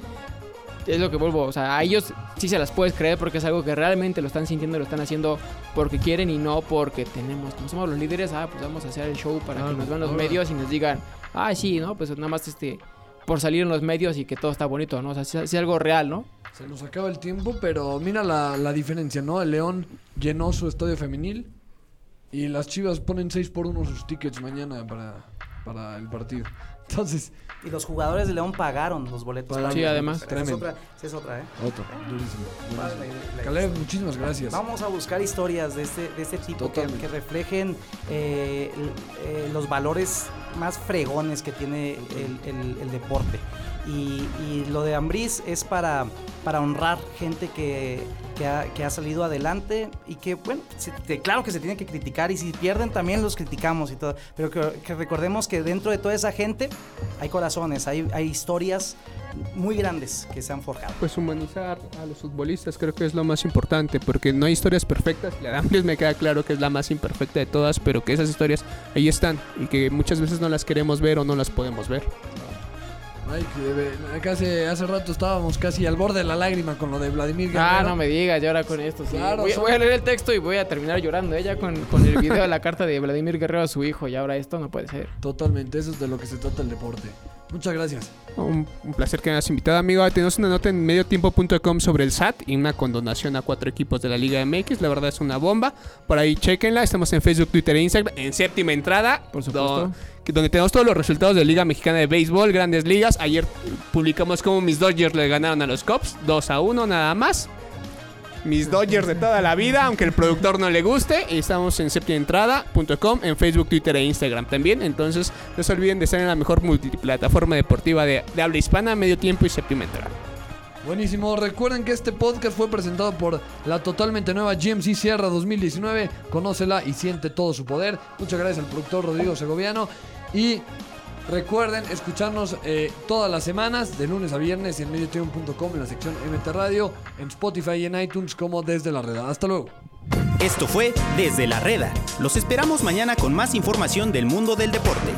Speaker 5: es lo que vuelvo, o sea, a ellos sí se las puedes creer porque es algo que realmente lo están sintiendo, lo están haciendo porque quieren y no porque tenemos, como somos los líderes, ah, pues vamos a hacer el show para
Speaker 2: Claro,
Speaker 5: que nos vean los medios y nos digan, ay, sí, ¿no? Pues nada más este, por salir en los medios y que todo está bonito, ¿no? O sea, sí- sí algo real, ¿no?
Speaker 2: Se nos acaba el tiempo, pero mira la, la diferencia, ¿no? El León llenó su estadio femenil y las Chivas ponen 6 por 1 sus tickets mañana para, para el partido. Entonces,
Speaker 4: Y los jugadores de León pagaron los boletos.
Speaker 5: Sí, además.
Speaker 4: Esa es otra, esa es otra, ¿eh?
Speaker 2: otro, durísimo. Durísimo. Caleb, muchísimas gracias.
Speaker 4: Vamos a buscar historias de este, de este tipo que, reflejen eh, eh, los valores más fregones que tiene el, el- el deporte. Y, y lo de Ambriz es para, para honrar gente que, que ha, que ha salido adelante y que, bueno, se- claro que se tiene que criticar y si pierden también los criticamos y todo. Pero que, que recordemos que dentro de toda esa gente hay corazones, hay, hay historias muy grandes que se han forjado.
Speaker 3: Pues humanizar a los futbolistas creo que es lo más importante, porque no hay historias perfectas. La de Ambriz me queda claro que es la más imperfecta de todas, pero que esas historias ahí están y que muchas veces no las queremos ver o no las podemos ver.
Speaker 2: Ay, que debe- casi hace rato estábamos casi al borde de la lágrima con lo de Vladimir Guerrero.
Speaker 5: Ah, no me digas, llora con esto. sí.
Speaker 2: Claro,
Speaker 5: voy,
Speaker 2: son-
Speaker 5: voy a leer el texto y voy a terminar llorando. Ella con, con el video de la carta de Vladimir Guerrero a su hijo. Y ahora esto no puede ser.
Speaker 2: Totalmente, eso es de lo que se trata el deporte. Muchas gracias.
Speaker 3: Un, un placer que me hayas invitado, amigo. Tenemos una nota en mediotiempo.com sobre el SAT y una condonación a cuatro equipos de la Liga MX. La verdad es una bomba. Por ahí, chequenla. Estamos en Facebook, Twitter e Instagram. En séptima entrada.
Speaker 5: Por supuesto.
Speaker 3: Donde tenemos todos los resultados de Liga Mexicana de Béisbol, grandes ligas. Ayer publicamos cómo mis Dodgers le ganaron a los Cubs. 2 a 1 nada más. Mis Dodgers de toda la vida, aunque el productor no le guste. Estamos en septimaentrada.com, en Facebook, Twitter e Instagram también. Entonces, no se olviden de estar en la mejor multiplataforma deportiva de, de habla hispana, medio tiempo y séptima entrada.
Speaker 2: Buenísimo. Recuerden que este podcast fue presentado por la totalmente nueva GMC Sierra 2019. Conócela y siente todo su poder. Muchas gracias al productor Rodrigo Segoviano. Y recuerden escucharnos eh, todas las semanas, de lunes a viernes, en mediotiempo.com, en la sección MT Radio, en Spotify y en iTunes, como desde la red. Hasta luego.
Speaker 1: Esto fue Desde la Reda. Los esperamos mañana con más información del mundo del deporte.